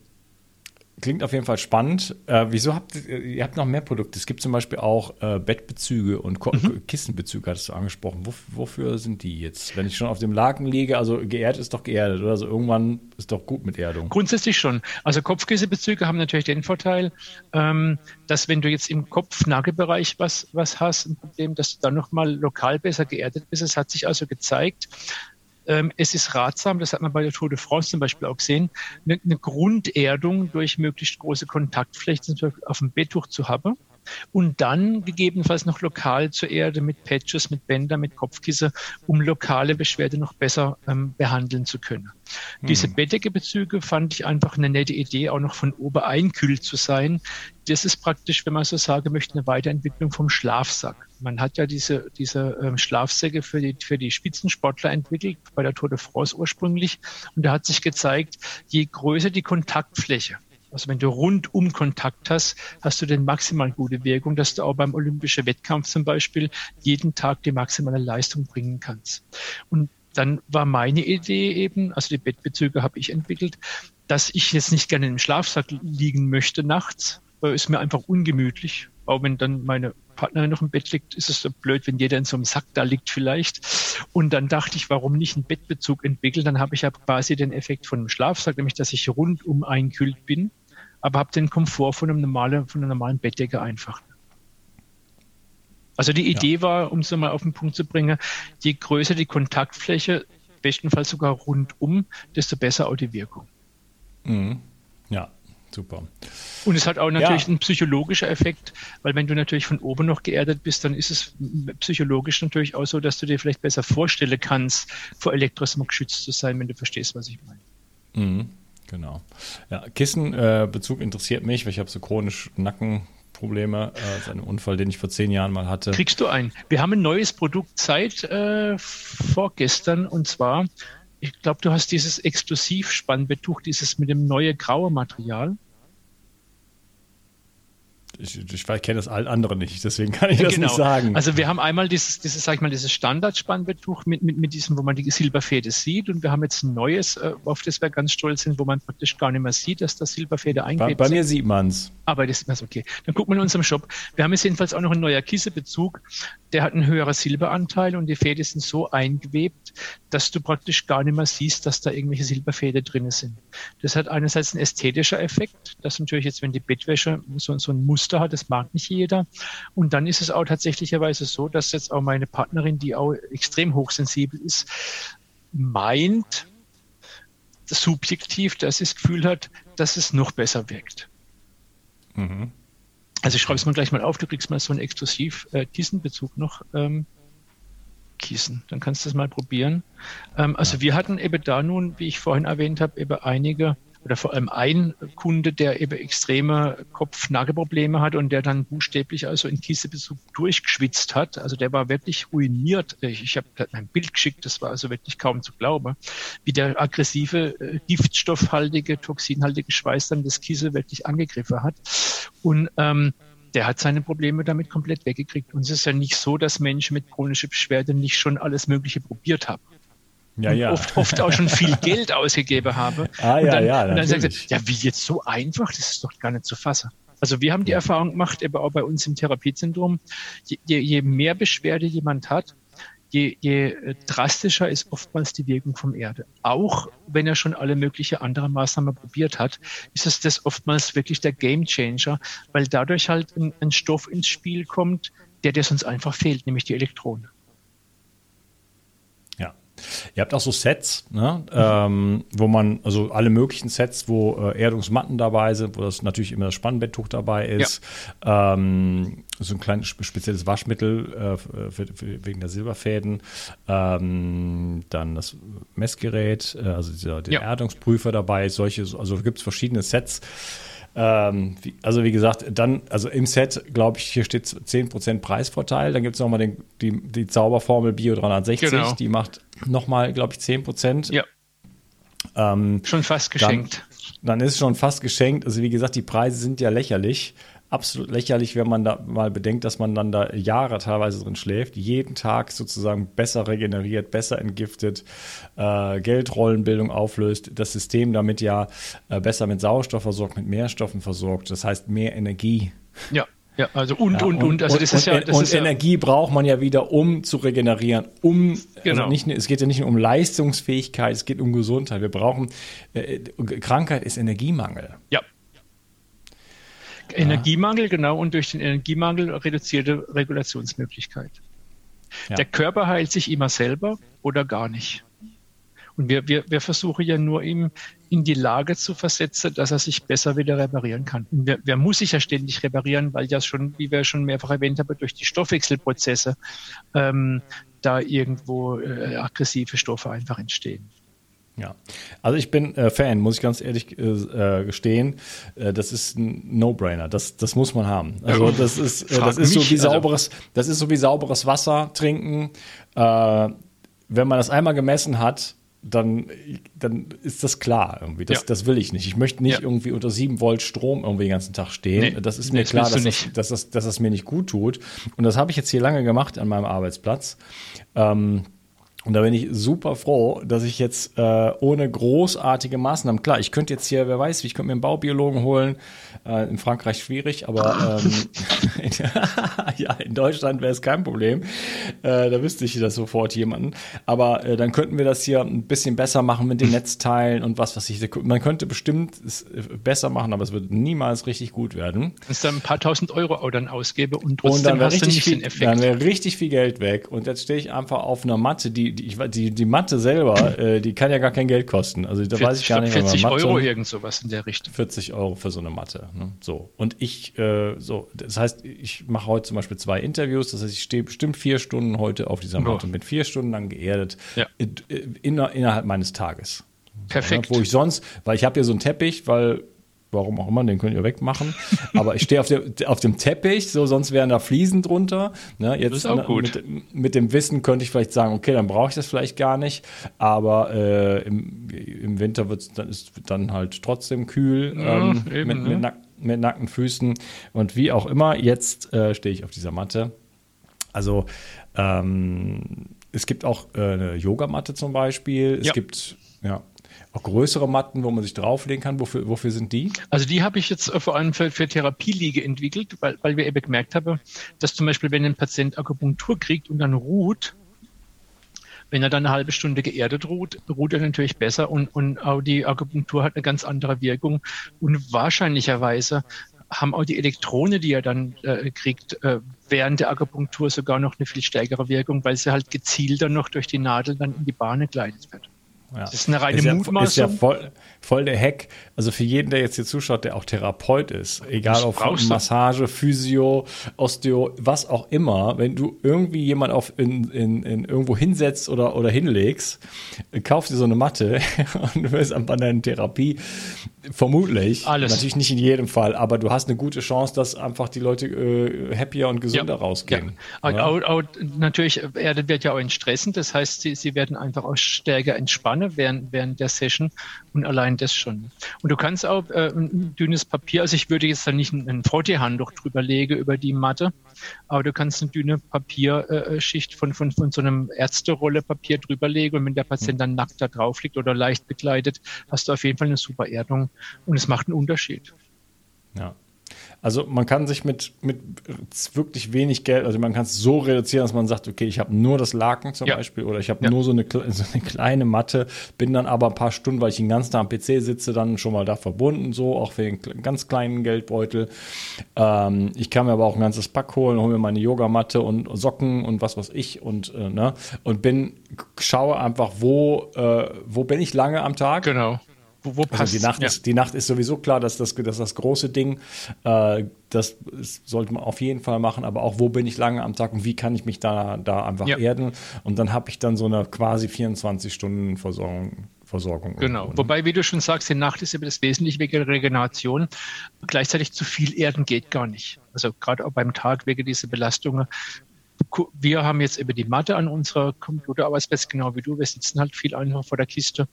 klingt auf jeden Fall spannend. Äh, wieso habt ihr, ihr habt noch mehr Produkte? Es gibt zum Beispiel auch äh, Bettbezüge und Ko mhm. Kissenbezüge, hattest du angesprochen. Wo, wofür sind die jetzt? Wenn ich schon auf dem Laken liege, also geerdet ist doch geerdet, oder? Also irgendwann ist doch gut mit Erdung. Grundsätzlich schon. Also Kopfkissenbezüge haben natürlich den Vorteil, ähm, dass wenn du jetzt im Kopf-Nagelbereich was, was hast, ein Problem, dass du dann nochmal lokal besser geerdet bist. Es hat sich also gezeigt, ähm, es ist ratsam, das hat man bei der Tour de France zum Beispiel auch gesehen, eine, eine Grunderdung durch möglichst große Kontaktflächen auf dem Betttuch zu haben und dann gegebenenfalls noch lokal zur Erde mit Patches, mit Bändern, mit Kopfkissen, um lokale Beschwerde noch besser ähm, behandeln zu können. Mhm. Diese Bettdecke-Bezüge fand ich einfach eine nette Idee, auch noch von oben einkühlt zu sein. Das ist praktisch, wenn man so sagen möchte, eine Weiterentwicklung vom Schlafsack. Man hat ja diese, diese ähm, Schlafsäcke für die, für die Spitzensportler entwickelt, bei der Tour de France ursprünglich. Und da hat sich gezeigt, je größer die Kontaktfläche, also wenn du rundum Kontakt hast, hast du den maximal gute Wirkung, dass du auch beim olympischen Wettkampf zum Beispiel jeden Tag die maximale Leistung bringen kannst. Und dann war meine Idee eben, also die Bettbezüge habe ich entwickelt, dass ich jetzt nicht gerne im Schlafsack liegen möchte nachts, weil es mir einfach ungemütlich. Auch wenn dann meine Partnerin noch im Bett liegt, ist es so blöd, wenn jeder in so einem Sack da liegt vielleicht. Und dann dachte ich, warum nicht einen Bettbezug entwickeln? Dann habe ich ja quasi den Effekt von einem Schlafsack, nämlich dass ich rundum einkühlt bin aber habe den Komfort von, einem normalen, von einer normalen Bettdecke einfach. Also die Idee ja. war, um es nochmal auf den Punkt zu bringen, je größer die Kontaktfläche, bestenfalls sogar rundum, desto besser auch die Wirkung. Mhm. Ja, super. Und es hat auch natürlich ja. einen psychologischen Effekt, weil wenn du natürlich von oben noch geerdet bist, dann ist es psychologisch natürlich auch so, dass du dir vielleicht besser vorstellen kannst, vor Elektrosmog geschützt zu sein, wenn du verstehst, was ich meine. Mhm. Genau. Ja, Kissenbezug äh, interessiert mich, weil ich habe so chronisch Nackenprobleme. Äh, das ist ein Unfall, den ich vor zehn Jahren mal hatte. Kriegst du ein. Wir haben ein neues Produkt seit äh, vorgestern und zwar, ich glaube, du hast dieses Exklusivspannbetuch, dieses mit dem neuen grauen Material ich, ich, ich kenne das andere nicht, deswegen kann ich das genau. nicht sagen. Also wir haben einmal dieses, dieses sag ich mal, dieses Standardspannbetuch mit, mit, mit diesem, wo man die Silberfäde sieht und wir haben jetzt ein neues, äh, auf das wir ganz stolz sind, wo man praktisch gar nicht mehr sieht, dass da Silberfäde eingeklebt Bei, bei mir sieht man es. Aber das ist okay. Dann gucken wir in unserem Shop. Wir haben jetzt jedenfalls auch noch einen neuer Kissebezug, der hat einen höheren Silberanteil und die Fäden sind so eingewebt, dass du praktisch gar nicht mehr siehst, dass da irgendwelche Silberfäden drin sind. Das hat einerseits einen ästhetischen Effekt, dass natürlich jetzt, wenn die Bettwäsche so, so ein Muster Muster hat, das mag nicht jeder. Und dann ist es auch tatsächlicherweise so, dass jetzt auch meine Partnerin, die auch extrem hochsensibel ist, meint, subjektiv, dass sie das Gefühl hat, dass es noch besser wirkt. Mhm. Also ich schreibe es mal gleich mal auf, du kriegst mal so einen exklusiv äh, Kissenbezug noch. Ähm, Kissen, dann kannst du das mal probieren. Ähm, also ja. wir hatten eben da nun, wie ich vorhin erwähnt habe, eben einige oder vor allem ein Kunde, der eben extreme Kopf-Nagelprobleme hat und der dann buchstäblich also in Kiesebezug durchgeschwitzt hat. Also der war wirklich ruiniert. Ich, ich habe ein Bild geschickt, das war also wirklich kaum zu glauben, wie der aggressive, äh, giftstoffhaltige, toxinhaltige Schweiß dann das Kiese wirklich angegriffen hat. Und ähm, der hat seine Probleme damit komplett weggekriegt. Und es ist ja nicht so, dass Menschen mit chronischer Beschwerde nicht schon alles Mögliche probiert haben ja, ja. Oft, oft auch schon viel Geld ausgegeben habe. Ah, ja, dann, ja. Und dann sagt er, ja, wie jetzt so einfach, das ist doch gar nicht zu fassen. Also wir haben die Erfahrung gemacht, aber auch bei uns im Therapiezentrum, je, je mehr Beschwerde jemand hat, je, je drastischer ist oftmals die Wirkung vom Erde. Auch wenn er schon alle möglichen anderen Maßnahmen probiert hat, ist es das oftmals wirklich der Game Changer, weil dadurch halt ein, ein Stoff ins Spiel kommt, der dir sonst einfach fehlt, nämlich die Elektronen. Ihr habt auch so Sets, ne? Mhm. Ähm, wo man, also alle möglichen Sets, wo äh, Erdungsmatten dabei sind, wo das natürlich immer das Spannbetttuch dabei ist. Ja. Ähm, so ein kleines spezielles Waschmittel äh, für, für, wegen der Silberfäden. Ähm, dann das Messgerät, äh, also dieser, der ja. Erdungsprüfer dabei, solche, also gibt es verschiedene Sets. Ähm, wie, also wie gesagt, dann, also im Set, glaube ich, hier steht 10% Preisvorteil. Dann gibt es nochmal die, die Zauberformel Bio 360, genau. die macht nochmal, glaube ich, 10%. Ja. Ähm, schon fast geschenkt. Dann, dann ist es schon fast geschenkt. Also wie gesagt, die Preise sind ja lächerlich absolut lächerlich, wenn man da mal bedenkt, dass man dann da Jahre teilweise drin schläft, jeden Tag sozusagen besser regeneriert, besser entgiftet, äh, Geldrollenbildung auflöst, das System damit ja äh, besser mit Sauerstoff versorgt, mit Nährstoffen versorgt, das heißt mehr Energie. Ja. Ja, also und, ja, und, und, Also das und, ist ja, das und ist Energie ja, braucht man ja wieder, um zu regenerieren, um, also genau. Also nicht, es geht ja nicht nur um Leistungsfähigkeit, es geht um Gesundheit. Wir brauchen, äh, Krankheit ist Energiemangel. Ja, Energiemangel, genau, und durch den Energiemangel reduzierte Regulationsmöglichkeit. Der Körper heilt sich immer selber oder gar nicht. Und wir, wir, wir versuchen ja nur ihm in die Lage zu versetzen, dass er sich besser wieder reparieren kann. Und wer, wer muss sich ja ständig reparieren, weil ja schon, wie wir schon mehrfach erwähnt haben, durch die Stoffwechselprozesse ähm, da irgendwo äh, aggressive Stoffe einfach entstehen. Ja, also ich bin äh, Fan, muss ich ganz ehrlich äh, äh gestehen. Äh, das ist ein No-Brainer. Das, das muss man haben. Also das ist, äh, das ist so wie also sauberes, das ist so wie sauberes Wasser trinken. Äh, wenn man das einmal gemessen hat, dann, dann ist das klar irgendwie. Das, ja. das will ich nicht. Ich möchte nicht ja. irgendwie unter 7 Volt Strom irgendwie den ganzen Tag stehen. Nee, das ist mir nee, klar, dass das, dass, das, dass das mir nicht gut tut. Und das habe ich jetzt hier lange gemacht an meinem Arbeitsplatz. Ähm, und da bin ich super froh, dass ich jetzt äh, ohne großartige Maßnahmen, klar, ich könnte jetzt hier, wer weiß, ich könnte mir einen Baubiologen holen, äh, in Frankreich schwierig, aber ähm, ja, in Deutschland wäre es kein Problem. Äh, da wüsste ich das sofort jemanden. Aber äh, dann könnten wir das hier ein bisschen besser machen mit den Netzteilen und was was ich. Man könnte bestimmt es äh, besser machen, aber es wird niemals richtig gut werden. Das ist dann ein paar tausend Euro dann ausgebe und trotzdem und dann du nicht viel. Dann wäre richtig viel Geld weg. Und jetzt stehe ich einfach auf einer Matte, die, die, die, die Matte selber, äh, die kann ja gar kein Geld kosten. Also da 40, weiß ich gar nicht, 40 Matte, Euro irgend sowas in der Richtung. 40 Euro für so eine Matte. Ne? So. Und ich, äh, so, das heißt, ich mache heute zum Beispiel zwei Interviews, das heißt, ich stehe bestimmt vier Stunden heute auf dieser Matte, mit vier Stunden lang geerdet, ja. in, in, innerhalb meines Tages. Perfekt. Ja, wo ich sonst, weil ich habe hier so einen Teppich, weil warum auch immer, den könnt ihr wegmachen. Aber ich stehe auf, auf, dem Teppich, so sonst wären da Fliesen drunter. Ne, jetzt das ist auch gut. Mit, mit, dem Wissen könnte ich vielleicht sagen, okay, dann brauche ich das vielleicht gar nicht. Aber äh, im, im, Winter wird es dann, ist dann halt trotzdem kühl ja, ähm, eben, mit, ne? mit, nack, mit, nackten Füßen. Und wie auch immer, jetzt äh, stehe ich auf dieser Matte. Also ähm, es gibt auch äh, eine Yogamatte zum Beispiel. Es ja. gibt ja, auch größere Matten, wo man sich drauflegen kann. Wofür, wofür sind die? Also die habe ich jetzt vor allem für, für Therapieliege entwickelt, weil, weil wir eben gemerkt haben, dass zum Beispiel, wenn ein Patient Akupunktur kriegt und dann ruht, wenn er dann eine halbe Stunde geerdet ruht, ruht er natürlich besser und, und auch die Akupunktur hat eine ganz andere Wirkung und wahrscheinlicherweise haben auch die Elektrone, die er dann äh, kriegt, äh, während der Akupunktur sogar noch eine viel stärkere Wirkung, weil sie halt gezielter noch durch die Nadel dann in die Bahn geleitet wird. Ja. Das ist eine reine ist ja, Mutmaßung. Ist ja voll, voll der Hack. Also für jeden, der jetzt hier zuschaut, der auch Therapeut ist, egal ob Massage, Physio, Osteo, was auch immer, wenn du irgendwie jemand auf in, in, in irgendwo hinsetzt oder, oder hinlegst, kauf dir so eine Matte und du wirst an deiner Therapie vermutlich, Alles. natürlich nicht in jedem Fall, aber du hast eine gute Chance, dass einfach die Leute äh, happier und gesünder ja. rausgehen. Ja. Ja. Auch, auch, natürlich, Erde wird ja auch entstressen, das heißt, sie, sie werden einfach auch stärker entspannen während, während der Session und allein das schon. Und du kannst auch äh, ein dünnes Papier, also ich würde jetzt da nicht ein, ein Frotteehandtuch drüber legen über die Matte, aber du kannst eine dünne Papierschicht äh, von, von, von so einem Ärzterolle-Papier drüber legen und wenn der Patient dann nackt da drauf liegt oder leicht bekleidet, hast du auf jeden Fall eine super Erdung und es macht einen Unterschied. Ja. Also man kann sich mit, mit wirklich wenig Geld, also man kann es so reduzieren, dass man sagt, okay, ich habe nur das Laken zum ja. Beispiel oder ich habe ja. nur so eine, so eine kleine Matte, bin dann aber ein paar Stunden, weil ich den ganzen Tag am PC sitze, dann schon mal da verbunden, so auch für einen ganz kleinen Geldbeutel. Ähm, ich kann mir aber auch ein ganzes Pack holen, hole mir meine Yogamatte und Socken und was weiß ich und äh, ne und bin schaue einfach, wo äh, wo bin ich lange am Tag? Genau. Wo, wo passt, also die Nacht, ja. ist, die Nacht ist sowieso klar, dass das, dass das große Ding, äh, das sollte man auf jeden Fall machen, aber auch wo bin ich lange am Tag und wie kann ich mich da, da einfach ja. erden? Und dann habe ich dann so eine quasi 24-Stunden-Versorgung. Versorgung genau. Irgendwo, ne? Wobei, wie du schon sagst, die Nacht ist eben das Wesentliche wegen der Regeneration. Gleichzeitig zu viel Erden geht gar nicht. Also gerade auch beim Tag wegen dieser Belastungen wir haben jetzt eben die Matte an unserer Computerarbeitsplatz, genau wie du. Wir sitzen halt viel einfach vor der Kiste.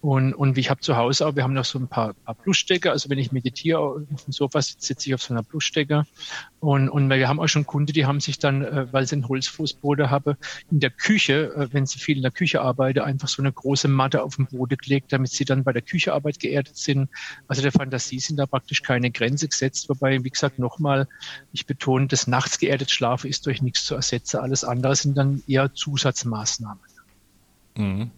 Und, und ich habe zu Hause auch, wir haben noch so ein paar, paar Plusstecker. Also wenn ich meditiere auf dem Sofa sitze, sitze ich auf so einer Plusstecker. Und, und wir haben auch schon Kunden, die haben sich dann, äh, weil sie einen Holzfußboden haben, in der Küche, äh, wenn sie viel in der Küche arbeiten, einfach so eine große Matte auf den Boden gelegt, damit sie dann bei der Küchearbeit geerdet sind. Also der Fantasie sind da praktisch keine Grenze gesetzt. Wobei, wie gesagt, nochmal, ich betone, das nachts geerdet Schlafen ist durch nichts zu ersetzen. Alles andere sind dann eher Zusatzmaßnahmen. Mhm.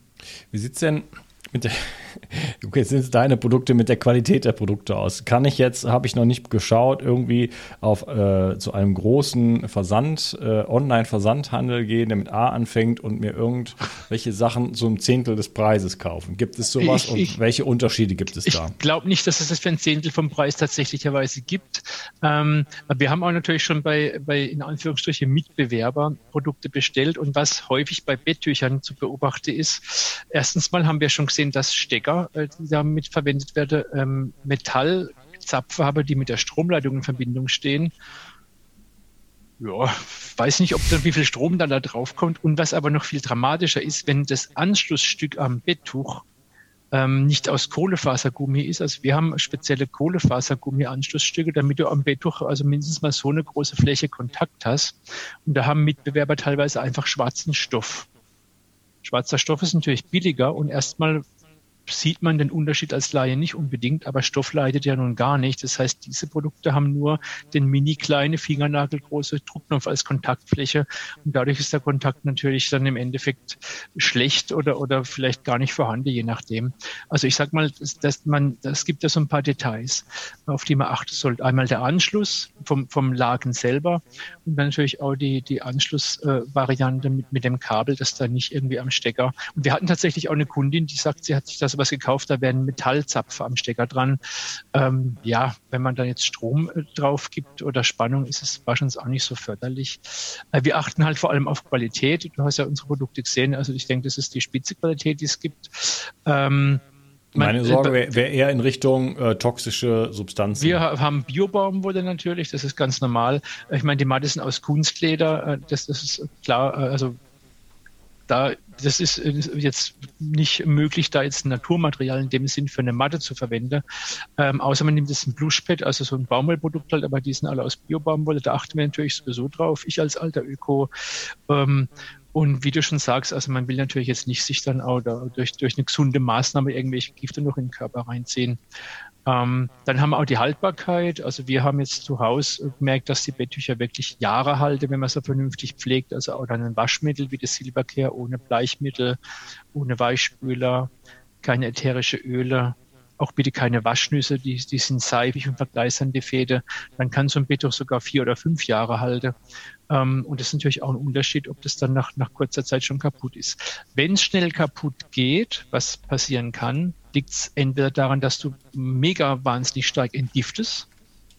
Wie sieht's denn mit der, okay, sind es deine Produkte mit der Qualität der Produkte aus? Kann ich jetzt, habe ich noch nicht geschaut, irgendwie auf äh, zu einem großen Versand, äh, Online-Versandhandel gehen, der mit A anfängt und mir irgendwelche Sachen ein Zehntel des Preises kaufen? Gibt es sowas ich, und ich, welche Unterschiede gibt es da? Ich glaube nicht, dass es das für ein Zehntel vom Preis tatsächlicherweise gibt. Ähm, wir haben auch natürlich schon bei, bei in Anführungsstrichen Mitbewerber Produkte bestellt und was häufig bei Betttüchern zu beobachten ist, erstens mal haben wir schon gesehen, sind das Stecker, äh, die damit verwendet werden, ähm, Metallzapfer habe, die mit der Stromleitung in Verbindung stehen. Ja, weiß nicht, ob da wie viel Strom dann da drauf kommt. Und was aber noch viel dramatischer ist, wenn das Anschlussstück am Betttuch ähm, nicht aus Kohlefasergummi ist. Also wir haben spezielle Kohlefasergummi-Anschlussstücke, damit du am Betttuch also mindestens mal so eine große Fläche Kontakt hast. Und da haben Mitbewerber teilweise einfach schwarzen Stoff. Schwarzer Stoff ist natürlich billiger und erstmal sieht man den Unterschied als Laie nicht unbedingt, aber Stoff leidet ja nun gar nicht. Das heißt, diese Produkte haben nur den mini kleine, fingernagelgroße Druckknopf als Kontaktfläche und dadurch ist der Kontakt natürlich dann im Endeffekt schlecht oder, oder vielleicht gar nicht vorhanden, je nachdem. Also ich sag mal, dass, dass man, das gibt ja so ein paar Details, auf die man achten sollte. Einmal der Anschluss vom, vom Lagen selber natürlich auch die, die Anschlussvariante äh, mit, mit dem Kabel, das da nicht irgendwie am Stecker. Und wir hatten tatsächlich auch eine Kundin, die sagt, sie hat sich das was gekauft, da werden Metallzapfer am Stecker dran. Ähm, ja, wenn man dann jetzt Strom äh, drauf gibt oder Spannung, ist es wahrscheinlich auch nicht so förderlich. Äh, wir achten halt vor allem auf Qualität. Du hast ja unsere Produkte gesehen. Also ich denke, das ist die Spitzequalität, die es gibt. Ähm, meine Sorge wäre wär eher in Richtung äh, toxische Substanzen. Wir haben Biobaumwolle natürlich, das ist ganz normal. Ich meine, die Matte sind aus Kunstleder, äh, das, das ist klar, äh, also da, das ist jetzt nicht möglich, da jetzt ein Naturmaterial in dem Sinn für eine Matte zu verwenden. Ähm, außer man nimmt jetzt ein Blushpad, also so ein Baumwollprodukt halt, aber die sind alle aus Biobaumwolle. Da achten wir natürlich sowieso drauf. Ich als alter Öko. Ähm, und wie du schon sagst, also man will natürlich jetzt nicht sich dann auch durch, durch eine gesunde Maßnahme irgendwelche Gifte noch in den Körper reinziehen. Ähm, dann haben wir auch die Haltbarkeit. Also wir haben jetzt zu Hause gemerkt, dass die Betttücher wirklich Jahre halten, wenn man sie vernünftig pflegt. Also auch dann ein Waschmittel wie das Silbercare ohne Bleichmittel, ohne Weichspüler, keine ätherische Öle, auch bitte keine Waschnüsse, die, die sind seifig und vergleichsam die Fäde. Dann kann so ein Betttuch sogar vier oder fünf Jahre halten. Ähm, und das ist natürlich auch ein Unterschied, ob das dann nach, nach kurzer Zeit schon kaputt ist. Wenn es schnell kaputt geht, was passieren kann, liegt es entweder daran, dass du mega wahnsinnig stark entgiftest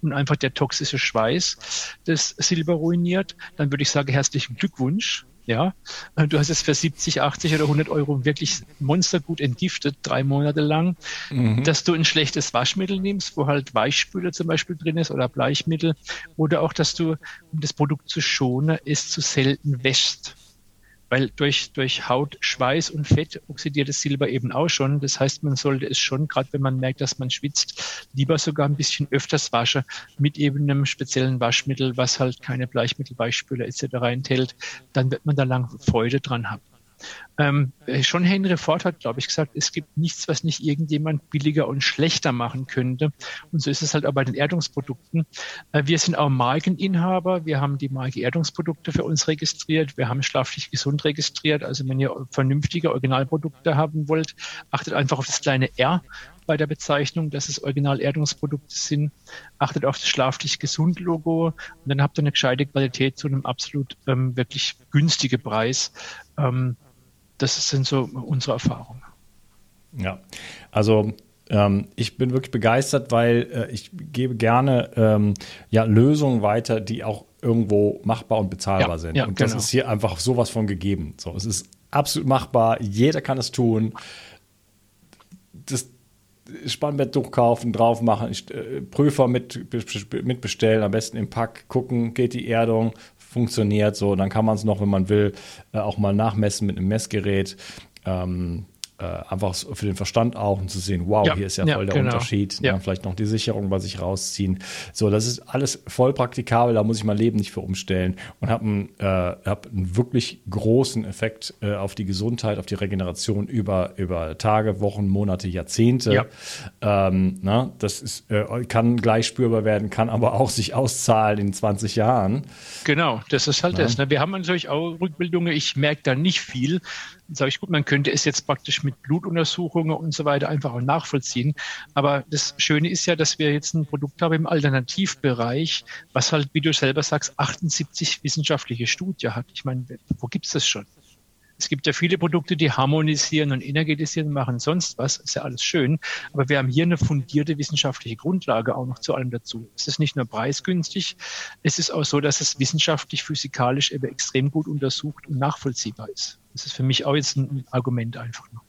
und einfach der toxische Schweiß das Silber ruiniert, dann würde ich sagen, herzlichen Glückwunsch. Ja, du hast es für 70, 80 oder 100 Euro wirklich monstergut entgiftet, drei Monate lang. Mhm. Dass du ein schlechtes Waschmittel nimmst, wo halt Weichspüler zum Beispiel drin ist oder Bleichmittel. Oder auch, dass du, um das Produkt zu schonen, es zu selten wäschst weil durch, durch Haut, Schweiß und Fett oxidiert das Silber eben auch schon. Das heißt, man sollte es schon, gerade wenn man merkt, dass man schwitzt, lieber sogar ein bisschen öfters waschen mit eben einem speziellen Waschmittel, was halt keine Bleichmittel, Weichspüler etc. enthält. Dann wird man da lang Freude dran haben. Ähm, schon Henry Ford hat, glaube ich, gesagt, es gibt nichts, was nicht irgendjemand billiger und schlechter machen könnte. Und so ist es halt auch bei den Erdungsprodukten. Äh, wir sind auch Markeninhaber. Wir haben die Marke Erdungsprodukte für uns registriert. Wir haben schlaflich gesund registriert. Also wenn ihr vernünftige Originalprodukte haben wollt, achtet einfach auf das kleine R bei der Bezeichnung, dass es Original-Erdungsprodukte sind. Achtet auf das schlaflich gesund Logo und dann habt ihr eine gescheite Qualität zu einem absolut ähm, wirklich günstigen Preis. Ähm, das sind so unsere Erfahrungen. Ja, also ähm, ich bin wirklich begeistert, weil äh, ich gebe gerne ähm, ja, Lösungen weiter, die auch irgendwo machbar und bezahlbar ja, sind. Ja, und das genau. ist hier einfach sowas von gegeben. So, es ist absolut machbar, jeder kann es tun. Das Spannbett durchkaufen, drauf machen, äh, Prüfer mit, mitbestellen, am besten im Pack, gucken, geht die Erdung, funktioniert so. Dann kann man es noch, wenn man will, äh, auch mal nachmessen mit einem Messgerät. Ähm, äh, einfach für den Verstand auch, um zu sehen, wow, ja, hier ist ja, ja voll der genau. Unterschied. Ja. Dann vielleicht noch die Sicherung bei sich rausziehen. So, das ist alles voll praktikabel, da muss ich mein Leben nicht für umstellen und habe einen, äh, hab einen wirklich großen Effekt äh, auf die Gesundheit, auf die Regeneration über, über Tage, Wochen, Monate, Jahrzehnte. Ja. Ähm, na, das ist, äh, kann gleich spürbar werden, kann aber auch sich auszahlen in 20 Jahren. Genau, das ist halt das. Ne? Wir haben natürlich auch Rückbildungen, ich merke da nicht viel, sage ich, gut, man könnte es jetzt praktisch mit Blutuntersuchungen und so weiter einfach auch nachvollziehen. Aber das Schöne ist ja, dass wir jetzt ein Produkt haben im Alternativbereich, was halt, wie du selber sagst, 78 wissenschaftliche Studien hat. Ich meine, wo gibt's das schon? Es gibt ja viele Produkte, die harmonisieren und energetisieren, machen sonst was. Ist ja alles schön. Aber wir haben hier eine fundierte wissenschaftliche Grundlage auch noch zu allem dazu. Es ist nicht nur preisgünstig, es ist auch so, dass es wissenschaftlich, physikalisch eben extrem gut untersucht und nachvollziehbar ist. Das ist für mich auch jetzt ein Argument einfach noch.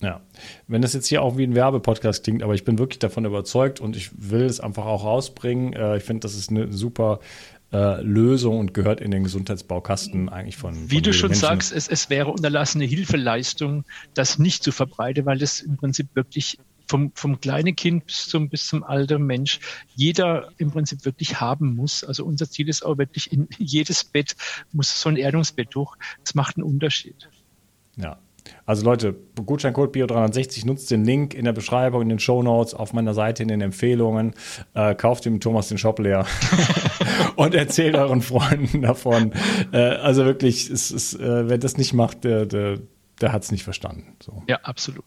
Ja, wenn das jetzt hier auch wie ein Werbepodcast klingt, aber ich bin wirklich davon überzeugt und ich will es einfach auch rausbringen. Äh, ich finde, das ist eine super äh, Lösung und gehört in den Gesundheitsbaukasten eigentlich von. Wie von du schon Menschen. sagst, es, es wäre unterlassene Hilfeleistung, das nicht zu verbreiten, weil das im Prinzip wirklich vom, vom kleinen Kind bis zum, bis zum alten Mensch jeder im Prinzip wirklich haben muss. Also unser Ziel ist auch wirklich, in jedes Bett muss so ein Erdungsbett durch. Das macht einen Unterschied. Ja. Also Leute, Gutscheincode Bio360, nutzt den Link in der Beschreibung, in den Show Notes, auf meiner Seite in den Empfehlungen. Äh, kauft dem Thomas den Shop leer und erzählt euren Freunden davon. Äh, also wirklich, es ist, äh, wer das nicht macht, der, der, der hat es nicht verstanden. So. Ja, absolut.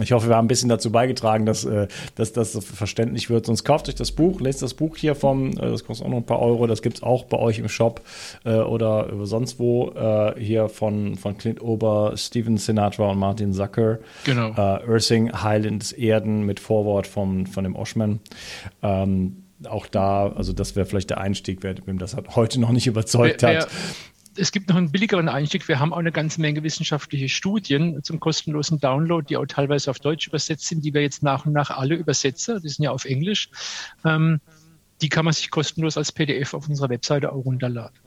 Ich hoffe, wir haben ein bisschen dazu beigetragen, dass, äh, dass das verständlich wird. Sonst kauft euch das Buch, lest das Buch hier vom, äh, das kostet auch noch ein paar Euro, das gibt es auch bei euch im Shop äh, oder sonst wo, hier von, von Clint Ober, Steven Sinatra und Martin Zucker. Genau. Earthing, Heilendes Erden mit Vorwort vom, von dem Oshman. Ähm, auch da, also das wäre vielleicht der Einstieg, wer wem das heute noch nicht überzeugt wer, hat es gibt noch einen billigeren Einstieg. Wir haben auch eine ganze Menge wissenschaftliche Studien zum kostenlosen Download, die auch teilweise auf Deutsch übersetzt sind, die wir jetzt nach und nach alle übersetzen. Die sind ja auf Englisch. Ähm, die kann man sich kostenlos als PDF auf unserer Webseite auch runterladen.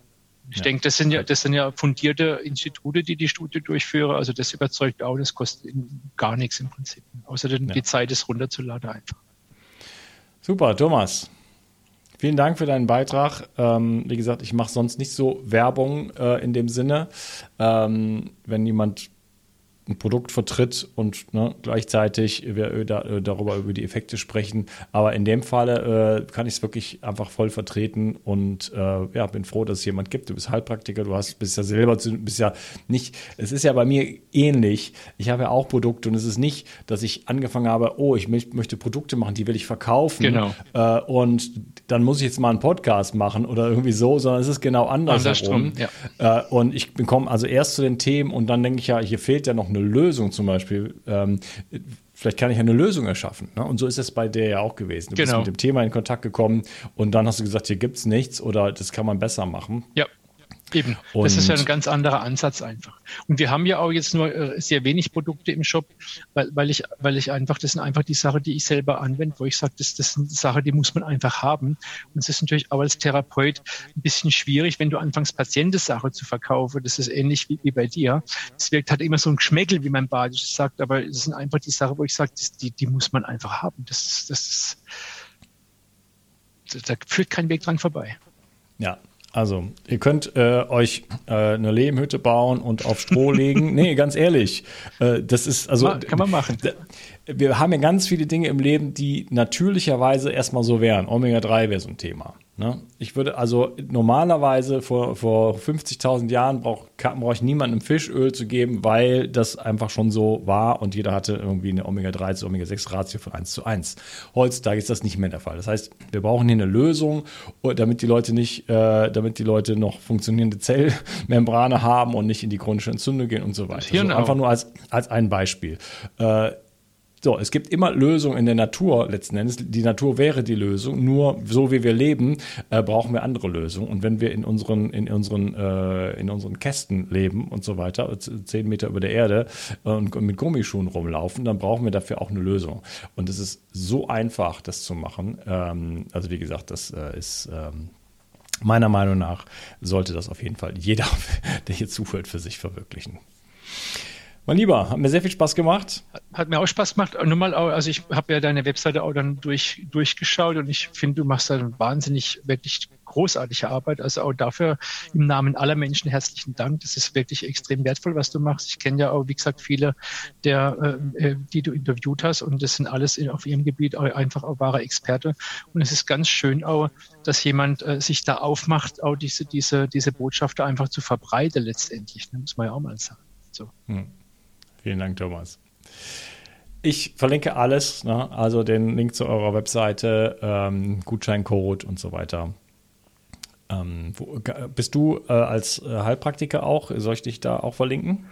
Ich ja. denke, das sind ja, das sind ja fundierte Institute, die die Studie durchführen. Also das überzeugt auch, das kostet gar nichts im Prinzip. Außer ja. die Zeit, es runterzuladen einfach. Super, Thomas. Vielen Dank für deinen Beitrag. Ähm, wie gesagt, ich mache sonst nicht so Werbung äh, in dem Sinne. Ähm, wenn jemand ein Produkt vertritt und ne, gleichzeitig wir da, äh, darüber über die Effekte sprechen. Aber in dem Falle äh, kann ich es wirklich einfach voll vertreten und äh, ja, bin froh, dass es jemand gibt. Du bist Heilpraktiker, du hast bist ja selber bist ja nicht. Es ist ja bei mir ähnlich. Ich habe ja auch Produkte und es ist nicht, dass ich angefangen habe, oh, ich möchte Produkte machen, die will ich verkaufen. Genau. Äh, und dann muss ich jetzt mal einen Podcast machen oder irgendwie so, sondern es ist genau andersherum. Ja. Äh, und ich komme also erst zu den Themen und dann denke ich ja, hier fehlt ja noch eine eine Lösung zum Beispiel, ähm, vielleicht kann ich eine Lösung erschaffen. Ne? Und so ist es bei dir ja auch gewesen. Du genau. bist mit dem Thema in Kontakt gekommen und dann hast du gesagt, hier gibt es nichts oder das kann man besser machen. Ja. Eben, und das ist ja ein ganz anderer Ansatz einfach. Und wir haben ja auch jetzt nur äh, sehr wenig Produkte im Shop, weil, weil, ich, weil ich einfach, das sind einfach die Sachen, die ich selber anwende, wo ich sage, das, das sind Sachen, die muss man einfach haben. Und es ist natürlich auch als Therapeut ein bisschen schwierig, wenn du anfängst, Patientensache zu verkaufen. Das ist ähnlich wie, wie bei dir. Es wirkt halt immer so ein Geschmäckel, wie mein Badisch sagt, aber es sind einfach die Sachen, wo ich sage, die, die muss man einfach haben. Das, das ist, da führt kein Weg dran vorbei. Ja, Also, ihr könnt äh, euch äh, eine Lehmhütte bauen und auf Stroh legen. Nee, ganz ehrlich. Äh, das ist also. Kann man machen. Wir haben ja ganz viele Dinge im Leben, die natürlicherweise erstmal so wären. Omega-3 wäre so ein Thema. Ne? Ich würde also normalerweise vor, vor 50.000 Jahren brauche brauch ich niemandem Fischöl zu geben, weil das einfach schon so war und jeder hatte irgendwie eine Omega-3 zu Omega-6-Ratio von 1 zu 1. Heutzutage ist das nicht mehr der Fall. Das heißt, wir brauchen hier eine Lösung, damit die Leute nicht, äh, damit die Leute noch funktionierende Zellmembrane haben und nicht in die chronische Entzündung gehen und so weiter. Also einfach nur als, als ein Beispiel. Äh, so, es gibt immer Lösungen in der Natur letzten Endes. Die Natur wäre die Lösung. Nur so wie wir leben, äh, brauchen wir andere Lösungen. Und wenn wir in unseren, in unseren, äh, in unseren Kästen leben und so weiter, zehn Meter über der Erde äh, und mit Gummischuhen rumlaufen, dann brauchen wir dafür auch eine Lösung. Und es ist so einfach, das zu machen. Ähm, also wie gesagt, das äh, ist ähm, meiner Meinung nach sollte das auf jeden Fall jeder, der hier zuhört, für sich verwirklichen. Mein Lieber, hat mir sehr viel Spaß gemacht. Hat mir auch Spaß gemacht. Nur mal, also ich habe ja deine Webseite auch dann durch, durchgeschaut und ich finde, du machst da eine wahnsinnig, wirklich großartige Arbeit. Also auch dafür im Namen aller Menschen herzlichen Dank. Das ist wirklich extrem wertvoll, was du machst. Ich kenne ja auch, wie gesagt, viele der, äh, äh die du interviewt hast und das sind alles in, auf ihrem Gebiet auch einfach auch wahre Experte. Und es ist ganz schön auch, dass jemand äh, sich da aufmacht, auch diese, diese, diese Botschaft einfach zu verbreiten letztendlich. Ne? Muss man ja auch mal sagen. So. Hm. Vielen Dank, Thomas. Ich verlinke alles, ne? also den Link zu eurer Webseite, ähm, Gutscheincode und so weiter. Ähm, wo, bist du äh, als äh, Heilpraktiker auch? Soll ich dich da auch verlinken?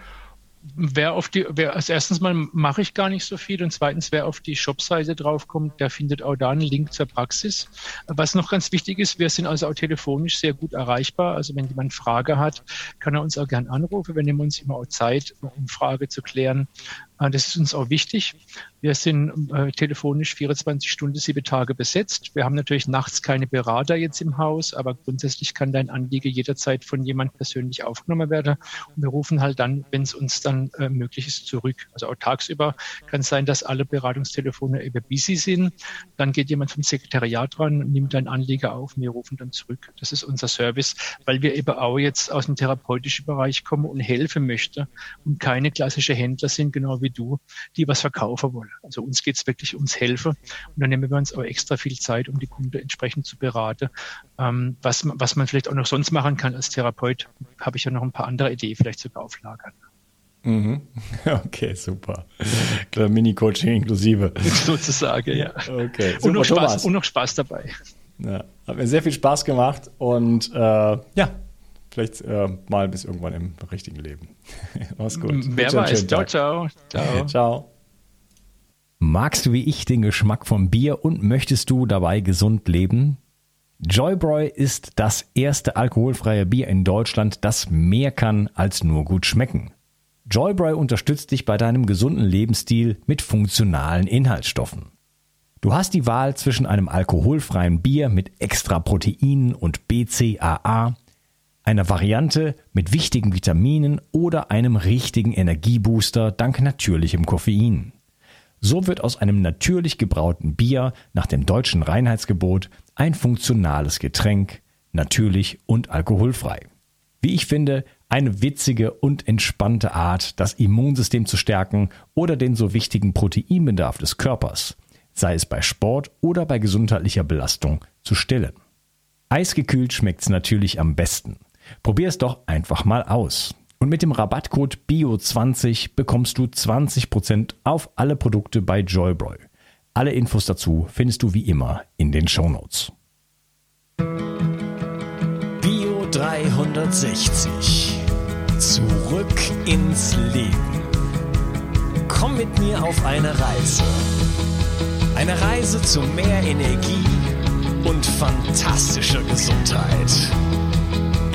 Wer auf die, wer als erstens mal mache ich gar nicht so viel und zweitens, wer auf die Shopseite draufkommt, der findet auch da einen Link zur Praxis. Was noch ganz wichtig ist, wir sind also auch telefonisch sehr gut erreichbar. Also wenn jemand Frage hat, kann er uns auch gern anrufen. Wir nehmen uns immer auch Zeit, um Frage zu klären. Ah, das ist uns auch wichtig. Wir sind äh, telefonisch 24 Stunden, sieben Tage besetzt. Wir haben natürlich nachts keine Berater jetzt im Haus, aber grundsätzlich kann dein Anliege jederzeit von jemand persönlich aufgenommen werden. Und wir rufen halt dann, wenn es uns dann äh, möglich ist, zurück. Also auch tagsüber kann es sein, dass alle Beratungstelefone über busy sind. Dann geht jemand vom Sekretariat dran, nimmt dein Anliege auf, wir rufen dann zurück. Das ist unser Service, weil wir eben auch jetzt aus dem therapeutischen Bereich kommen und helfen möchten und keine klassische Händler sind, genau wie wie du, die was verkaufen wollen. Also uns geht es wirklich ums Helfen und dann nehmen wir uns auch extra viel Zeit, um die Kunden entsprechend zu beraten. Ähm, was, was man vielleicht auch noch sonst machen kann als Therapeut, habe ich ja noch ein paar andere Ideen vielleicht sogar auflagern. Mhm. Okay, super. Mini-Coaching inklusive. Sozusagen, ja. Okay, super, und, noch Spaß, und noch Spaß dabei. Ja, hat mir sehr viel Spaß gemacht und äh, ja, Vielleicht äh, mal bis irgendwann im richtigen Leben. Mach's gut. Wer weiß. Ciao, ciao, ciao. Ciao. Magst du wie ich den Geschmack vom Bier und möchtest du dabei gesund leben? Joybräu ist das erste alkoholfreie Bier in Deutschland, das mehr kann als nur gut schmecken. Joybräu unterstützt dich bei deinem gesunden Lebensstil mit funktionalen Inhaltsstoffen. Du hast die Wahl zwischen einem alkoholfreien Bier mit extra Proteinen und BCAA einer Variante mit wichtigen Vitaminen oder einem richtigen Energiebooster dank natürlichem Koffein. So wird aus einem natürlich gebrauten Bier nach dem deutschen Reinheitsgebot ein funktionales Getränk, natürlich und alkoholfrei. Wie ich finde, eine witzige und entspannte Art, das Immunsystem zu stärken oder den so wichtigen Proteinbedarf des Körpers, sei es bei Sport oder bei gesundheitlicher Belastung, zu stillen. Eisgekühlt schmeckt's natürlich am besten. Probier es doch einfach mal aus. Und mit dem Rabattcode BIO20 bekommst du 20% auf alle Produkte bei Joybroy. Alle Infos dazu findest du wie immer in den Shownotes. Bio 360. Zurück ins Leben. Komm mit mir auf eine Reise. Eine Reise zu mehr Energie und fantastischer Gesundheit.